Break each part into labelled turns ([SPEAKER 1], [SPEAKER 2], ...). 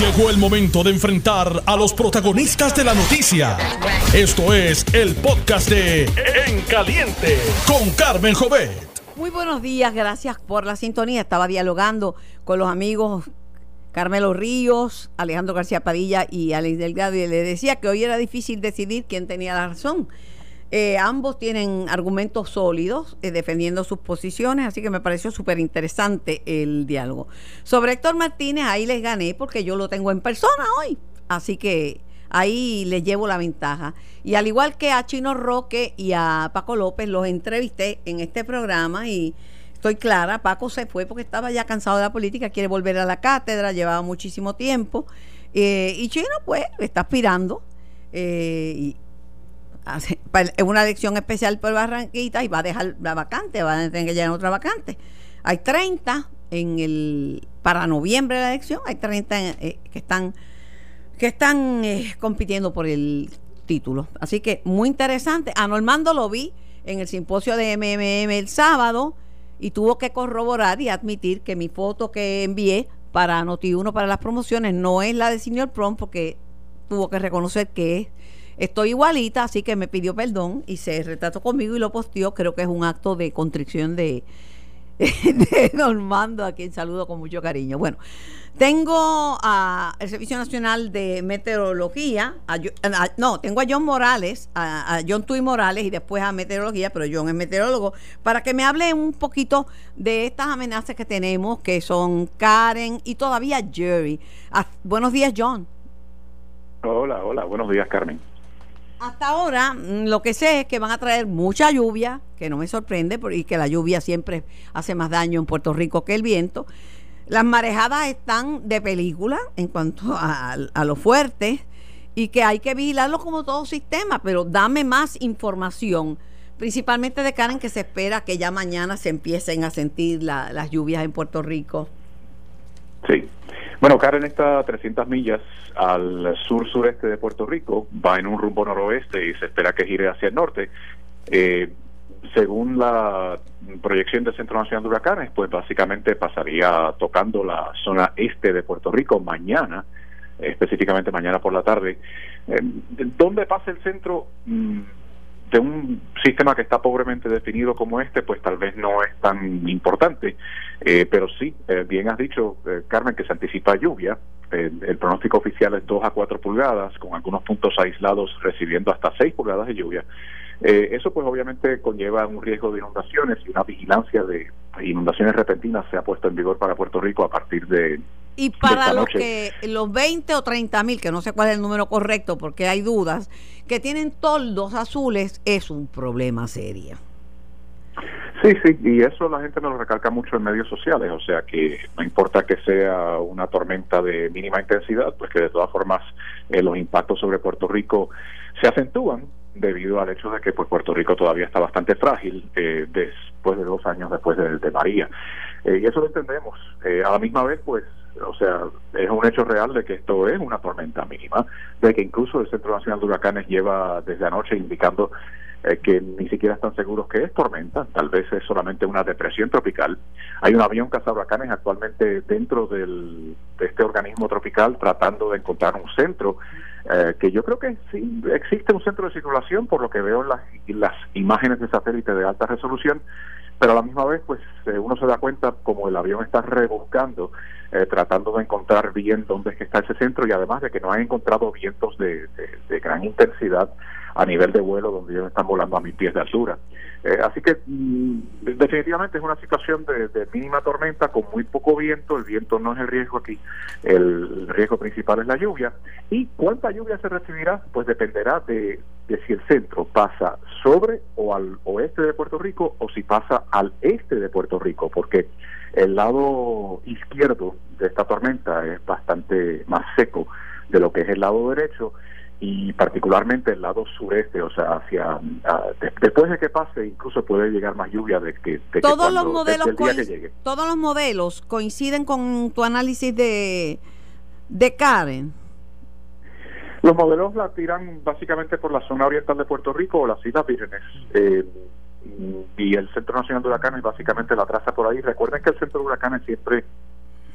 [SPEAKER 1] Llegó el momento de enfrentar a los protagonistas de la noticia. Esto es el podcast de En Caliente con Carmen Jovet.
[SPEAKER 2] Muy buenos días, gracias por la sintonía. Estaba dialogando con los amigos Carmelo Ríos, Alejandro García Padilla y Alex Delgado y le decía que hoy era difícil decidir quién tenía la razón. Eh, ambos tienen argumentos sólidos eh, defendiendo sus posiciones, así que me pareció súper interesante el diálogo. Sobre Héctor Martínez, ahí les gané porque yo lo tengo en persona hoy, así que ahí les llevo la ventaja. Y al igual que a Chino Roque y a Paco López, los entrevisté en este programa y estoy clara, Paco se fue porque estaba ya cansado de la política, quiere volver a la cátedra, llevaba muchísimo tiempo. Eh, y Chino, pues, está aspirando. Es una elección especial por Barranquita y va a dejar la vacante, va a tener que llegar otra vacante. Hay 30 en el para noviembre de la elección, hay 30 eh, que están que están eh, compitiendo por el título. Así que muy interesante. A Normando lo vi en el simposio de MMM el sábado y tuvo que corroborar y admitir que mi foto que envié para Noti1 para las promociones no es la de Señor Prom porque tuvo que reconocer que es Estoy igualita, así que me pidió perdón y se retrató conmigo y lo posteó. Creo que es un acto de contrición de, de Normando, a quien saludo con mucho cariño. Bueno, tengo al Servicio Nacional de Meteorología, no, tengo a John Morales, a, a, John Tuy Morales y después a Meteorología, pero John es meteorólogo, para que me hable un poquito de estas amenazas que tenemos, que son Karen y todavía Jerry. Ah, buenos días, John.
[SPEAKER 3] Hola, hola, buenos días, Carmen.
[SPEAKER 2] Hasta ahora mm, lo que sé es que van a traer mucha lluvia, que no me sorprende, y que la lluvia siempre hace más daño en Puerto Rico que el viento. Las marejadas están de película en cuanto a, lo fuerte y que hay que vigilarlo como todo sistema, pero dame más información, principalmente de Karen, que se espera que ya mañana se empiecen a sentir las lluvias en Puerto Rico.
[SPEAKER 3] Sí, bueno, Karen está a 300 millas al sur-sureste de Puerto Rico, va en un rumbo noroeste y se espera que gire hacia el norte. Eh, según la proyección del Centro Nacional de Huracanes, pues básicamente pasaría tocando la zona este de Puerto Rico mañana, específicamente mañana por la tarde. Eh, ¿Dónde pasa el centro? Mm, de un sistema que está pobremente definido como este, pues tal vez no es tan importante, eh, pero sí, eh, bien has dicho, eh, Carmen, que se anticipa lluvia. el pronóstico oficial es 2 a 4 pulgadas, con algunos puntos aislados recibiendo hasta 6 pulgadas de lluvia. Eso pues obviamente conlleva un riesgo de inundaciones y una vigilancia de inundaciones repentinas se ha puesto en vigor para Puerto Rico a partir de
[SPEAKER 2] y para los que los 20 o 30 mil, que no sé cuál es el número correcto porque hay dudas, que tienen toldos azules, es un problema serio.
[SPEAKER 3] Sí, sí, y eso la gente me lo recalca mucho en medios sociales, o sea que no importa que sea una tormenta de mínima intensidad, pues que de todas formas eh, los impactos sobre Puerto Rico se acentúan debido al hecho de que pues Puerto Rico todavía está bastante frágil eh, después de dos años después de, María. Eh, y eso lo entendemos. a la misma vez, pues o sea, es un hecho real de que esto es una tormenta mínima, de que incluso el Centro Nacional de Huracanes lleva desde anoche indicando eh, que ni siquiera están seguros que es tormenta, tal vez es solamente una depresión tropical. Hay un avión huracanes actualmente dentro del, de este organismo tropical tratando de encontrar un centro, eh, que yo creo que sí existe un centro de circulación, por lo que veo en las, las imágenes de satélite de alta resolución, pero a la misma vez pues eh, uno se da cuenta como el avión está rebuscando eh, tratando de encontrar bien dónde es que está ese centro y además de que no han encontrado vientos de, gran intensidad a nivel de vuelo donde ellos están volando a mil pies de altura. Eh, así que mm, definitivamente es una situación de, mínima tormenta con muy poco viento, el viento no es el riesgo aquí, el riesgo principal es la lluvia. ¿Y cuánta lluvia se recibirá? Pues dependerá de, de si el centro pasa sobre o al oeste de Puerto Rico o si pasa al este de Puerto Rico, porque el lado izquierdo de esta tormenta es bastante más seco de lo que es el lado derecho y particularmente el lado sureste, o sea, hacia después de que pase incluso puede llegar más lluvia de que,
[SPEAKER 2] todos los modelos todos los modelos coinciden con tu análisis de de Karen.
[SPEAKER 3] Los modelos la tiran básicamente por la zona oriental de Puerto Rico o las Islas Vírgenes. Eh, y el Centro Nacional de Huracanes básicamente la traza por ahí. Recuerden que el Centro de Huracanes siempre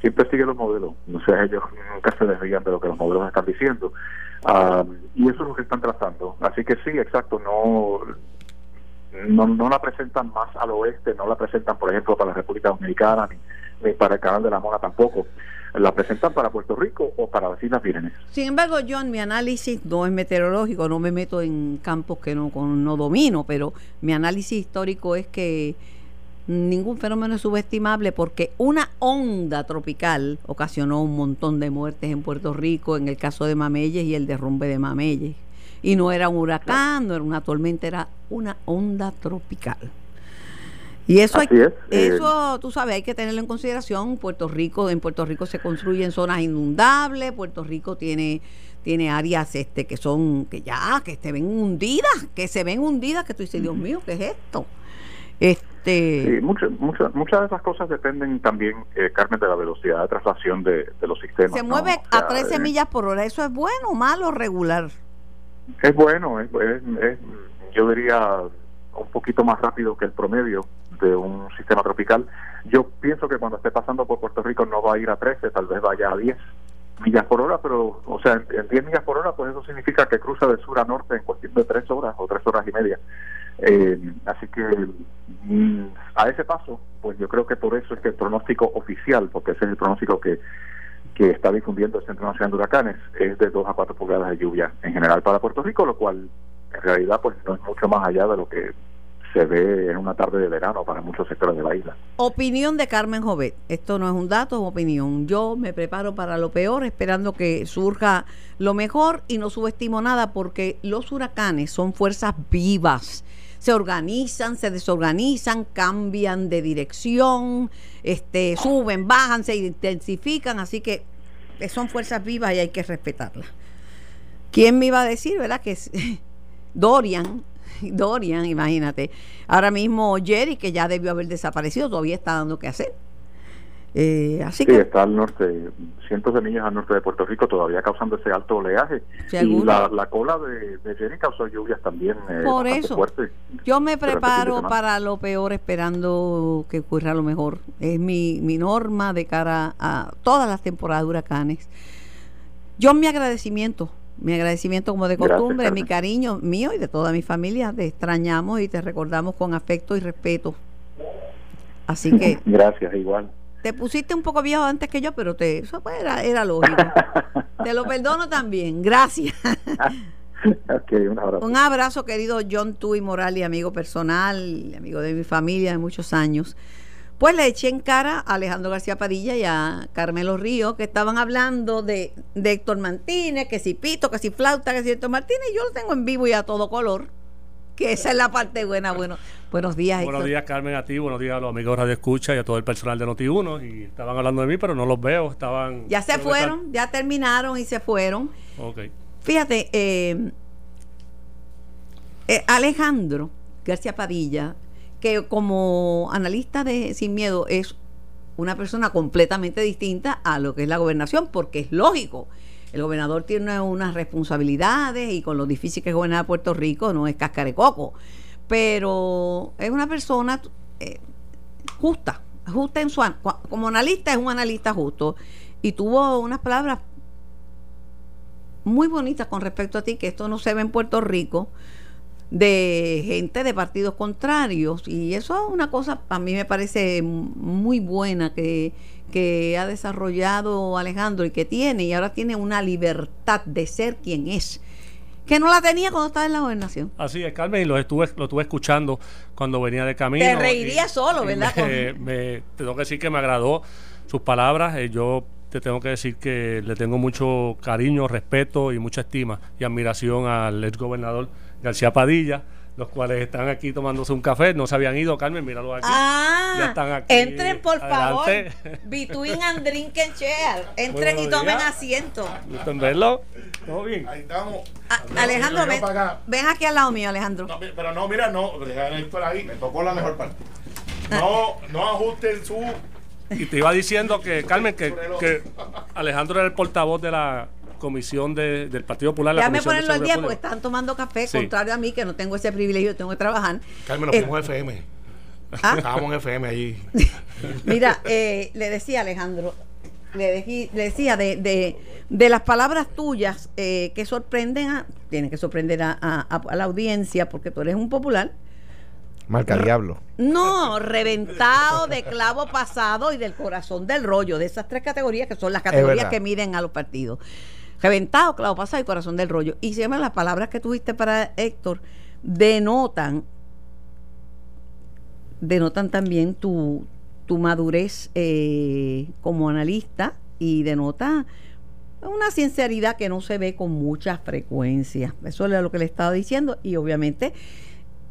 [SPEAKER 3] siempre sigue los modelos, o sea, ellos nunca se desvían de lo que los modelos están diciendo. Ah, y eso es lo que están tratando. Así que sí, exacto, no, no, no la presentan más al oeste, no la presentan, por ejemplo, para la República Dominicana, ni, para el Canal de la Mona tampoco. La presentan para Puerto Rico o para las Islas.
[SPEAKER 2] Sin embargo, John, mi análisis no es meteorológico, no me meto en campos que no, no domino, pero mi análisis histórico es que ningún fenómeno es subestimable porque una onda tropical ocasionó un montón de muertes en Puerto Rico, en el caso de Mameyes y el derrumbe de Mameyes. Y no era un huracán, no era una tormenta, era una onda tropical. Y eso, hay, eh. eso tú sabes, hay que tenerlo en consideración. Puerto Rico, en Puerto Rico se construyen zonas inundables, Puerto Rico tiene tiene áreas este que son que ya que se ven hundidas, que se ven hundidas, que tú dices, Dios mío, ¿qué es esto?
[SPEAKER 3] Este... Sí, muchas muchas de esas cosas dependen también, eh, Carmen, de la velocidad de traslación de, los sistemas.
[SPEAKER 2] Se mueve a 13 eh, millas por hora. ¿Eso es bueno, malo, regular?
[SPEAKER 3] Es bueno, es, yo diría un poquito más rápido que el promedio de un sistema tropical. Yo pienso que cuando esté pasando por Puerto Rico no va a ir a 13, tal vez vaya a 10 millas por hora, pero, o sea, en, 10 millas por hora, pues eso significa que cruza de sur a norte en cuestión de 3 horas o 3 horas y media. Eh, así que mm, a ese paso, pues yo creo que por eso es que el pronóstico oficial, porque ese es el pronóstico que, que está difundiendo el Centro Nacional de Huracanes, es de 2 a 4 pulgadas de lluvia en general para Puerto Rico, lo cual en realidad pues no es mucho más allá de lo que se ve en una tarde de verano para muchos sectores de la isla.
[SPEAKER 2] Opinión de Carmen Jovet. Esto no es un dato, es opinión. Yo me preparo para lo peor, esperando que surja lo mejor y no subestimo nada porque los huracanes son fuerzas vivas se organizan, se desorganizan, cambian de dirección, este, suben, bajan, se intensifican, así que son fuerzas vivas y hay que respetarlas. ¿Quién me iba a decir, verdad? Que Dorian, Dorian, imagínate. Ahora mismo Jerry, que ya debió haber desaparecido, todavía está dando que hacer.
[SPEAKER 3] Eh, así sí, está al norte, cientos de millas al norte de Puerto Rico, todavía causando ese alto oleaje. Y la, cola de, de, Jenny causó lluvias también.
[SPEAKER 2] Eh, Por eso, yo me preparo para lo peor esperando que ocurra lo mejor. Es mi, mi norma de cara a todas las temporadas de huracanes. Yo mi agradecimiento, mi agradecimiento como de costumbre, mi cariño mío y de toda mi familia, te extrañamos y te recordamos con afecto y respeto. Así que...
[SPEAKER 3] Gracias, igual.
[SPEAKER 2] Te pusiste un poco viejo antes que yo, pero te, eso pues era, era lógico. te lo perdono también. Gracias. un abrazo. Un abrazo, querido John Tui Moral y amigo personal, amigo de mi familia de muchos años. Pues le eché en cara a Alejandro García Padilla y a Carmelo Río, que estaban hablando de, de Héctor Martínez, que si pito, que si flauta, que si Héctor Martínez, y yo lo tengo en vivo y a todo color que esa es la parte buena. Bueno, buenos días.
[SPEAKER 4] Buenos días, Carmen, a ti, buenos días a los amigos de Radio Escucha y a todo el personal de Noti1. Y estaban hablando de mí, pero no los veo. Estaban.
[SPEAKER 2] Ya se fueron, ya terminaron y se fueron. Ok. Fíjate, eh, eh, Alejandro García Padilla, que como analista de Sin Miedo es una persona completamente distinta a lo que es la gobernación, porque es lógico el gobernador tiene unas responsabilidades y con lo difícil que es gobernar Puerto Rico no es cascarecoco, pero es una persona eh, justa, justa en su como analista es un analista justo y tuvo unas palabras muy bonitas con respecto a ti que esto no se ve en Puerto Rico de gente de partidos contrarios. Y eso es una cosa a mí me parece muy buena que que ha desarrollado Alejandro y que tiene, y ahora tiene una libertad de ser quien es que no la tenía cuando estaba en la gobernación.
[SPEAKER 4] Así es, Carmen, y lo estuve, lo estuve escuchando cuando venía de camino.
[SPEAKER 2] Te reiría solo, ¿verdad?
[SPEAKER 4] Me, tengo que decir que me agradó sus palabras. Eh, yo te tengo que decir que le tengo mucho cariño, respeto y mucha estima y admiración al ex gobernador García Padilla los cuales están aquí tomándose un café, no se habían ido, Carmen, míralo aquí.
[SPEAKER 2] Ah, ya están aquí. Entren, por favor. Between and drink and share. Entren y tomen asiento.
[SPEAKER 4] ¿Gustan verlo? ¿Todo bien? Ahí
[SPEAKER 2] estamos. Ah, Alejandro, ven, ven, aquí al lado mío, Alejandro.
[SPEAKER 5] pero no, mira, no, por ahí, me tocó la mejor parte. No, no ajusten su
[SPEAKER 4] y te iba diciendo que, Carmen, que, que Alejandro era el portavoz de la comisión del Partido Popular.
[SPEAKER 2] Déjame ponerlo al día porque están tomando café, contrario a mí que no tengo ese privilegio, tengo que trabajar.
[SPEAKER 5] Carmen, nos fuimos FM. ¿Ah? Estábamos en FM allí.
[SPEAKER 2] Mira, eh, le decía Alejandro, le, dejí- le decía de, de, de las palabras tuyas eh, que sorprenden a, tienen que sorprender a, a- a la audiencia porque tú eres un popular.
[SPEAKER 6] Marca diablo.
[SPEAKER 2] No, reventado de clavo pasado y del corazón del rollo, de esas tres categorías que son las categorías que miden a los partidos. Reventado, clavo pasado y corazón del rollo. Y llaman las palabras que tuviste para Héctor, denotan, denotan también tu, tu madurez eh, como analista y denota una sinceridad que no se ve con mucha frecuencia. Eso es lo que le estaba diciendo y obviamente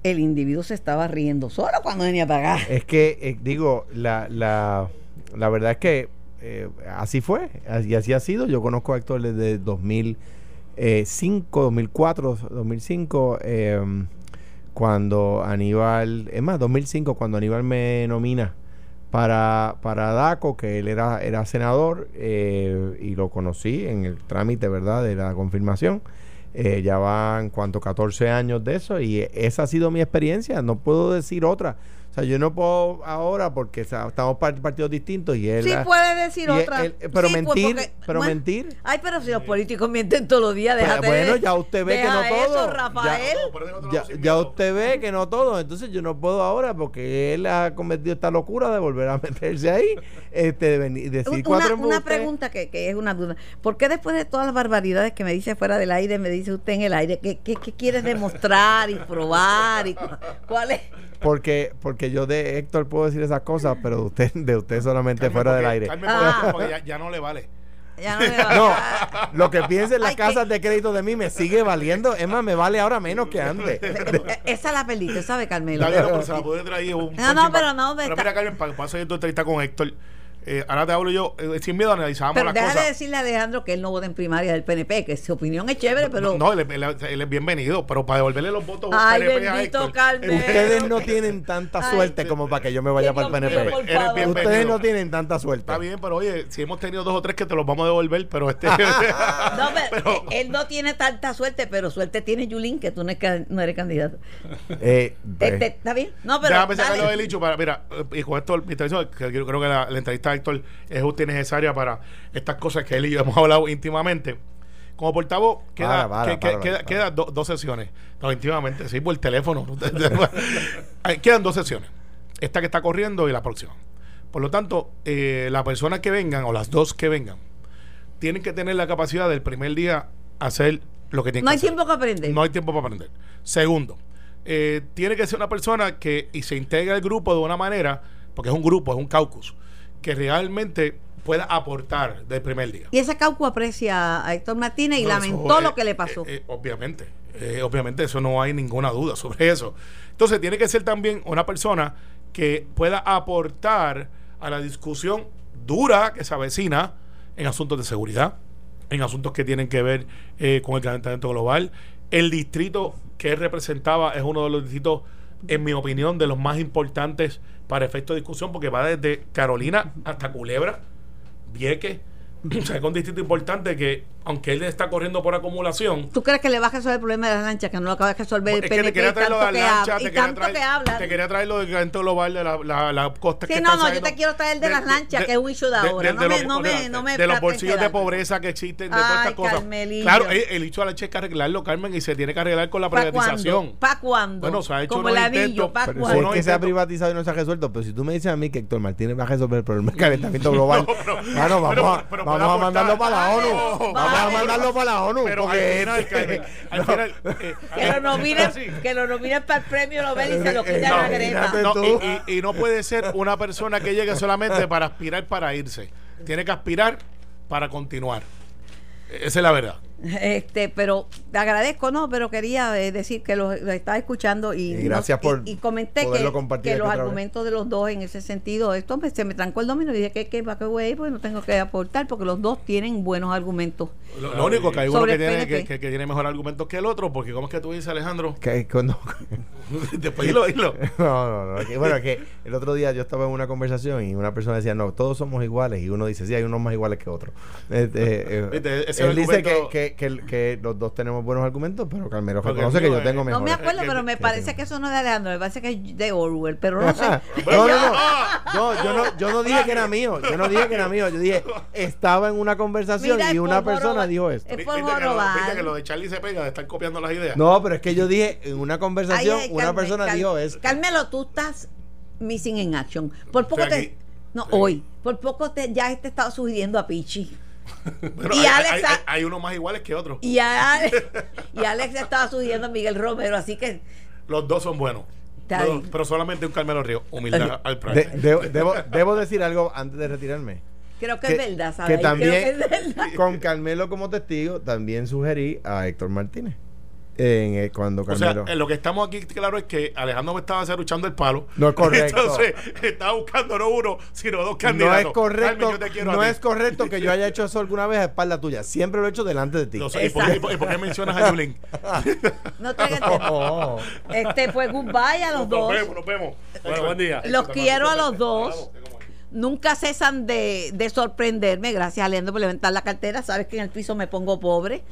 [SPEAKER 2] el individuo se estaba riendo solo cuando venía a pagar.
[SPEAKER 6] Es que, eh, digo, la, la, la verdad es que eh, así fue, y así ha sido. Yo conozco a Héctor desde 2005, 2004, 2005, eh, cuando Aníbal, es más, 2005, cuando Aníbal me nomina para, para DACO, que él era, era senador, eh, y lo conocí en el trámite, ¿verdad?, de la confirmación. Eh, ya van, ¿cuánto? 14 años de eso y esa ha sido mi experiencia, no puedo decir otra. O sea, yo no puedo ahora porque o sea, estamos par- partidos distintos y él...
[SPEAKER 2] Sí puede decir
[SPEAKER 6] él-
[SPEAKER 2] otra.
[SPEAKER 6] él- pero
[SPEAKER 2] Sí, pues,
[SPEAKER 6] mentir,
[SPEAKER 2] porque-
[SPEAKER 6] pero
[SPEAKER 2] bueno,
[SPEAKER 6] mentir.
[SPEAKER 2] Ay, pero si los políticos mienten todos los días,
[SPEAKER 6] Pues,
[SPEAKER 2] déjate
[SPEAKER 6] bueno,
[SPEAKER 2] de-
[SPEAKER 6] ya usted ve que no todo.
[SPEAKER 2] Eso,
[SPEAKER 6] Ya-
[SPEAKER 2] Rafael.
[SPEAKER 6] Ya, ya usted ve que no todo, entonces yo no puedo ahora porque él ha cometido esta locura de volver a meterse ahí, este, de venir- decir
[SPEAKER 2] Un-
[SPEAKER 6] cuatro
[SPEAKER 2] una, una pregunta que, que es una duda. ¿Por qué después de todas las barbaridades que me dice fuera del aire, me dice usted en el aire? ¿Qué, qué, qué quieres demostrar y probar? Y, cu- ¿Cuál es?
[SPEAKER 6] Porque, porque yo de Héctor puedo decir esas cosas, pero de usted, de usted solamente
[SPEAKER 5] Carmen,
[SPEAKER 6] fuera del
[SPEAKER 5] porque-
[SPEAKER 6] aire.
[SPEAKER 5] Carmen,
[SPEAKER 2] Ah.
[SPEAKER 5] porque- ya, ya no le vale.
[SPEAKER 2] Ya no me
[SPEAKER 6] No, lo que piensen las
[SPEAKER 2] Ay,
[SPEAKER 6] casas
[SPEAKER 2] que-
[SPEAKER 6] de crédito de mí me sigue valiendo. Es más, me vale ahora menos que antes.
[SPEAKER 2] Esa la perdiste, ¿sabe, Carmelo?
[SPEAKER 5] Está bien, pero se la pude traer un
[SPEAKER 2] No, no, pero no,
[SPEAKER 5] Pero
[SPEAKER 2] está-
[SPEAKER 5] mira, Carmen, para, para hacer tu entrevista con Héctor, eh, ahora te hablo yo, eh, sin miedo analizábamos
[SPEAKER 2] Pero
[SPEAKER 5] las
[SPEAKER 2] déjale
[SPEAKER 5] cosas.
[SPEAKER 2] decirle a Alejandro que él no vota en primaria del PNP, que su opinión es chévere, pero...
[SPEAKER 5] No, él, es- él es- él es bienvenido, pero para devolverle los votos
[SPEAKER 2] Ay,
[SPEAKER 5] PNP a
[SPEAKER 2] bendito
[SPEAKER 5] Héctor,
[SPEAKER 2] Carmen.
[SPEAKER 6] Ustedes no tienen tanta
[SPEAKER 2] Ay.
[SPEAKER 6] suerte como para que yo me vaya para el PNP.
[SPEAKER 5] Eres.
[SPEAKER 6] Ustedes no tienen tanta suerte.
[SPEAKER 5] Está bien, pero oye, si hemos tenido dos o tres que te los vamos a devolver, pero este.
[SPEAKER 2] No, pero,
[SPEAKER 5] Pero-
[SPEAKER 2] eh, él no tiene tanta suerte, pero suerte tiene Yulín, que tú no, es ca- no eres candidato.
[SPEAKER 6] Eh,
[SPEAKER 2] Este, ¿Está bien? No, pero.
[SPEAKER 5] Déjame sacarlo del dicho para, mira, eh, y con esto, mi intervención, que yo creo que la, la entrevista Héctor es justa y necesaria para estas cosas que él y yo hemos hablado íntimamente. Como portavoz, queda,
[SPEAKER 6] Para, para,
[SPEAKER 5] que- que-
[SPEAKER 6] para,
[SPEAKER 5] queda-
[SPEAKER 6] para.
[SPEAKER 5] do- dos sesiones. No, íntimamente, sí, por el teléfono. Quedan dos sesiones. Esta que está corriendo y la próxima. Por lo tanto, eh, las personas que vengan, o las dos que vengan, tienen que tener la capacidad del primer día hacer lo que tienen
[SPEAKER 2] No
[SPEAKER 5] que
[SPEAKER 2] hay
[SPEAKER 5] hacer.
[SPEAKER 2] tiempo que aprender.
[SPEAKER 5] No hay tiempo para aprender. Segundo, eh, tiene que ser una persona que y se integra al grupo de una manera, porque es un grupo, es un caucus, que realmente pueda aportar del primer día.
[SPEAKER 2] Y ese cauco aprecia a Héctor Martínez y
[SPEAKER 5] No,
[SPEAKER 2] lamentó
[SPEAKER 5] eso,
[SPEAKER 2] lo
[SPEAKER 5] eh,
[SPEAKER 2] que le pasó.
[SPEAKER 5] eh, eh, obviamente, obviamente, eso no hay ninguna duda sobre eso. Entonces, tiene que ser también una persona que pueda aportar a la discusión dura que se avecina en asuntos de seguridad, en asuntos que tienen que ver con el calentamiento global. El distrito que él representaba es uno de los distritos, en mi opinión, de los más importantes para efecto de discusión, porque va desde Carolina hasta Culebra, Vieques. O sea, un distrito importante que, aunque él está corriendo por acumulación,
[SPEAKER 2] ¿Tú crees que le va a resolver el problema de las lanchas, que no lo acaba de resolver el
[SPEAKER 5] es que te quería traer lo de la lancha, te quería traer,
[SPEAKER 2] que
[SPEAKER 5] te quería traer lo del global de la, la, la costa
[SPEAKER 2] Sí,
[SPEAKER 5] que
[SPEAKER 2] no, no, yo te quiero traer de las lanchas, que es un issue de ahora. No me-
[SPEAKER 5] los-
[SPEAKER 2] no me- no me
[SPEAKER 5] de los bolsillos de pobreza que existen, de todas
[SPEAKER 2] Ay,
[SPEAKER 5] estas cosas.
[SPEAKER 2] Carmelillo.
[SPEAKER 5] Claro, el, el hecho de la lancha hay que arreglarlo, Carmen, y se tiene que arreglar con la
[SPEAKER 2] ¿Para
[SPEAKER 5] privatización.
[SPEAKER 2] cuándo? ¿Para cuándo?
[SPEAKER 5] Bueno, se ha hecho
[SPEAKER 2] Como
[SPEAKER 5] unos
[SPEAKER 2] el anillo,
[SPEAKER 5] intentos,
[SPEAKER 2] ¿para
[SPEAKER 6] si es
[SPEAKER 2] cuándo?
[SPEAKER 6] que se ha privatizado y no se ha resuelto, pero si tú me dices a mí que Héctor Martínez va a resolver el problema del calentamiento global, bueno, vamos,
[SPEAKER 5] pero-
[SPEAKER 6] a,
[SPEAKER 5] pero
[SPEAKER 6] vamos a mandarlo para la ONU. A mandarlo para la ONU.
[SPEAKER 5] Pero eh,
[SPEAKER 2] Que lo nominen, para el premio Nobel y se lo
[SPEAKER 6] Eh,
[SPEAKER 2] quitan a la greta.
[SPEAKER 5] y no puede ser una persona que llegue solamente para aspirar para irse. Tiene que aspirar para continuar. Esa es la verdad.
[SPEAKER 2] Este, pero te agradezco, no, pero quería eh, decir que lo, lo estaba escuchando y,
[SPEAKER 6] Y gracias
[SPEAKER 2] no-
[SPEAKER 6] por
[SPEAKER 2] y, y comenté que, los
[SPEAKER 6] vez.
[SPEAKER 2] argumentos de los dos en ese sentido, esto me- se me trancó el domino y dije que, que para qué voy a ir, porque no tengo que aportar, porque los dos tienen buenos argumentos.
[SPEAKER 5] Lo, lo único que hay uno que tiene, que, que- que tiene mejor argumentos que el otro, porque ¿cómo es que tú dices, Alejandro?
[SPEAKER 6] que cuando,
[SPEAKER 5] Después dilo, dilo.
[SPEAKER 6] No, no, no. que- bueno, que el otro día yo estaba en una conversación y una persona decía, no, todos somos iguales. Y uno dice, sí, hay unos más iguales que otros. Este, eh,
[SPEAKER 5] Viste, ese
[SPEAKER 6] él dice que, que, que, que los dos tenemos buenos argumentos, pero Carmelo
[SPEAKER 5] Porque
[SPEAKER 6] reconoce que yo tengo
[SPEAKER 5] No
[SPEAKER 2] No
[SPEAKER 6] mejores.
[SPEAKER 2] me acuerdo, pero me parece que eso no es de Alejandro, me parece que es de Orwell, pero no sé.
[SPEAKER 6] No, no, no. No, yo no, yo no dije que era mío. Yo no dije que era mío. Yo dije, estaba en una conversación
[SPEAKER 2] Mira,
[SPEAKER 6] y una persona dijo esto.
[SPEAKER 2] Es por
[SPEAKER 5] ¿Viste que, lo,
[SPEAKER 2] jorobar.
[SPEAKER 5] viste que lo de Charlie se pega de estar copiando las ideas?
[SPEAKER 6] No, pero es que yo dije, en una conversación,
[SPEAKER 2] ay,
[SPEAKER 6] una
[SPEAKER 2] Carmen,
[SPEAKER 6] persona dijo esto.
[SPEAKER 2] Carmelo, tú estás missing in action. Por poco te. No, hoy. Por poco te, ya te estaba sugiriendo a Pichi.
[SPEAKER 5] Pero
[SPEAKER 2] Y
[SPEAKER 5] hay,
[SPEAKER 2] Alex
[SPEAKER 5] hay,
[SPEAKER 2] ha-
[SPEAKER 5] hay- hay unos más iguales que otros.
[SPEAKER 2] Y, Alex estaba sugiriendo a Miguel Romero, así que.
[SPEAKER 5] Los dos son buenos. Pero solamente un Carmelo Río. Humildad al
[SPEAKER 6] De- debo, debo, debo decir algo antes de retirarme.
[SPEAKER 2] Creo que,
[SPEAKER 6] Que-
[SPEAKER 2] es verdad, ¿sabes?
[SPEAKER 6] que también-
[SPEAKER 2] Creo que es verdad.
[SPEAKER 6] Con Carmelo como testigo, también sugerí a Héctor Martínez. En, eh, cuando
[SPEAKER 5] O sea,
[SPEAKER 6] Carmelo.
[SPEAKER 5] en lo que estamos aquí claro es que Alejandro me estaba luchando el palo.
[SPEAKER 6] No es correcto.
[SPEAKER 5] Entonces, estaba buscando no uno, sino dos
[SPEAKER 6] no
[SPEAKER 5] candidatos.
[SPEAKER 6] es correcto,
[SPEAKER 5] Carmen, te
[SPEAKER 6] no es correcto que yo haya hecho eso alguna vez a espalda tuya. Siempre lo he hecho delante de ti.
[SPEAKER 5] Sé. ¿Y por, qué- y por- y por qué mencionas a Yulín?
[SPEAKER 2] No tema.
[SPEAKER 6] Oh.
[SPEAKER 2] Este fue goodbye a los
[SPEAKER 5] Nos
[SPEAKER 2] dos.
[SPEAKER 5] vemos, nos vemos.
[SPEAKER 4] Bueno, buen día.
[SPEAKER 2] Los quiero a los dos. Nunca cesan de, de sorprenderme. Gracias, Alejandro, por levantar la cartera. Sabes que en el piso me pongo pobre.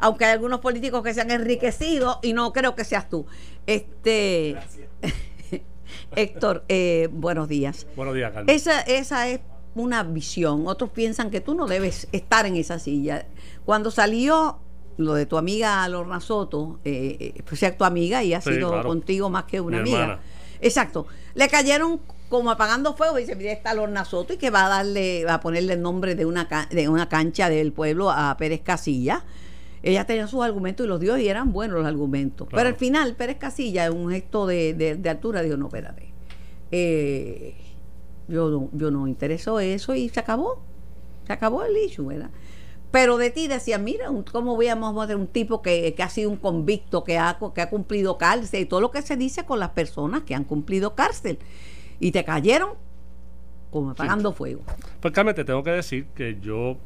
[SPEAKER 2] Aunque hay algunos políticos que se han enriquecido y no creo que seas tú. Este. Héctor, eh, buenos días.
[SPEAKER 4] Buenos días, Carmen.
[SPEAKER 2] Esa, esa es una visión. Otros piensan que tú no debes estar en esa silla. Cuando salió lo de tu amiga Lorna Soto, eh, eh, pues sea tu amiga y ha
[SPEAKER 4] Sí,
[SPEAKER 2] sido
[SPEAKER 4] claro.
[SPEAKER 2] contigo más que una
[SPEAKER 4] Mi
[SPEAKER 2] amiga.
[SPEAKER 4] hermana.
[SPEAKER 2] Exacto. Le cayeron como apagando fuego. Dice, mira, está Lorna Soto y que va a darle, va a ponerle el nombre de una, de una cancha del pueblo a Pérez Casilla. Ella tenía sus argumentos y los dio y eran buenos los argumentos.
[SPEAKER 4] Claro.
[SPEAKER 2] Pero al final, Pérez Casilla, en un gesto de, de- de altura, dijo, no, espérate. Eh, yo, no, yo no interesó eso y se acabó. Se acabó el issue, ¿verdad? Pero de ti decía, mira, ¿cómo voy a tener un tipo que, que ha sido un convicto, que ha, que ha cumplido cárcel y todo lo que se dice con las personas que han cumplido cárcel? Y te cayeron como apagando fuego.
[SPEAKER 4] Pues Carmen, te tengo que decir que yo,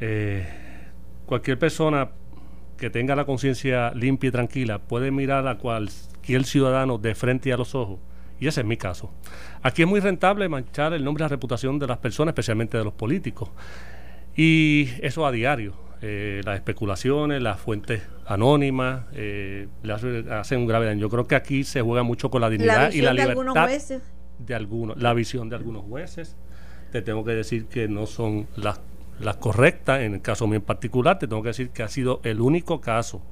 [SPEAKER 4] eh, cualquier persona que tenga la conciencia limpia y tranquila puede mirar a cualquier ciudadano de frente y a los ojos. Y ese es mi caso. Aquí es muy rentable manchar el nombre y la reputación de las personas, especialmente de los políticos. Y eso a diario. Eh, las especulaciones, las fuentes anónimas, eh, le hace- hacen un grave daño. Yo creo que aquí se juega mucho con la dignidad y la
[SPEAKER 2] visión de
[SPEAKER 4] libertad
[SPEAKER 2] algunos jueces.
[SPEAKER 4] de algunos, la visión de algunos jueces. Te tengo que decir que no son las, las correctas. En el caso mío en particular, te tengo que decir que ha sido el único caso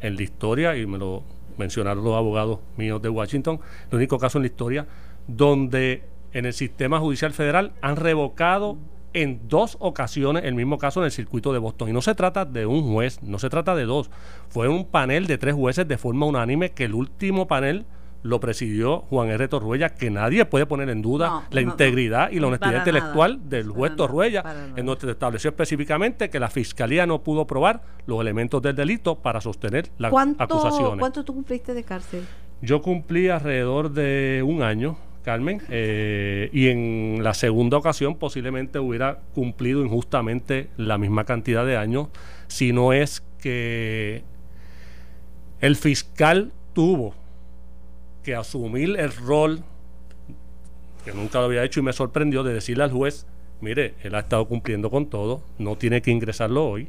[SPEAKER 4] en la historia, y me lo mencionaron los abogados míos de Washington, el único caso en la historia donde en el sistema judicial federal han revocado en dos ocasiones el mismo caso en el circuito de Boston. Y no se trata de un juez, no se trata de dos. Fue un panel de tres jueces de forma unánime que el último panel lo presidió Juan R. Torruella, que nadie puede poner en duda
[SPEAKER 2] No,
[SPEAKER 4] la
[SPEAKER 2] no,
[SPEAKER 4] integridad y la honestidad intelectual
[SPEAKER 2] nada.
[SPEAKER 4] del juez Torruella, en donde se estableció específicamente que la fiscalía no pudo probar los elementos del delito para sostener las
[SPEAKER 2] ¿Cuánto,
[SPEAKER 4] acusaciones.
[SPEAKER 2] ¿Cuánto tú cumpliste de cárcel?
[SPEAKER 4] Yo cumplí alrededor de un año, Carmen, eh, y en la segunda ocasión posiblemente hubiera cumplido injustamente la misma cantidad de años, si no es que el fiscal tuvo que asumir el rol que nunca lo había hecho y me sorprendió de decirle al juez, mire, él ha estado cumpliendo con todo, no tiene que ingresarlo hoy.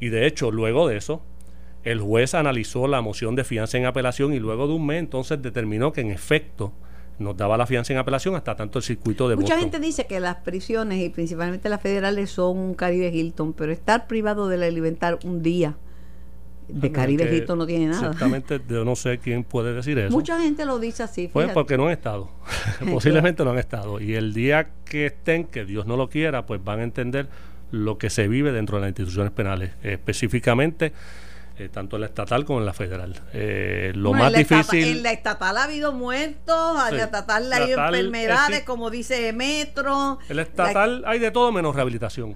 [SPEAKER 4] Y de hecho, luego de eso, el juez analizó la moción de fianza en apelación y luego de un mes entonces determinó que en efecto nos daba la fianza en apelación hasta tanto el circuito de
[SPEAKER 2] Mucha
[SPEAKER 4] Boston.
[SPEAKER 2] gente dice que las prisiones y principalmente las federales son un Caribe Hilton, pero estar privado de la libertad un día de Caribe Hilton no tiene nada.
[SPEAKER 4] Exactamente, yo no sé quién puede decir eso.
[SPEAKER 2] Mucha gente lo dice así.
[SPEAKER 4] Pues porque no han estado. Posiblemente no han estado. Y el día que estén, que Dios no lo quiera, pues van a entender lo que se vive dentro de las instituciones penales, específicamente eh, tanto en la estatal como en la federal. Eh, lo
[SPEAKER 2] Bueno,
[SPEAKER 4] más
[SPEAKER 2] en
[SPEAKER 4] difícil.
[SPEAKER 2] en la estatal ha habido muertos, en
[SPEAKER 4] Sí.
[SPEAKER 2] la estatal hay
[SPEAKER 4] Estatal, eh,
[SPEAKER 2] enfermedades,
[SPEAKER 4] sí.
[SPEAKER 2] como dice Metro.
[SPEAKER 4] En la estatal hay de todo menos rehabilitación.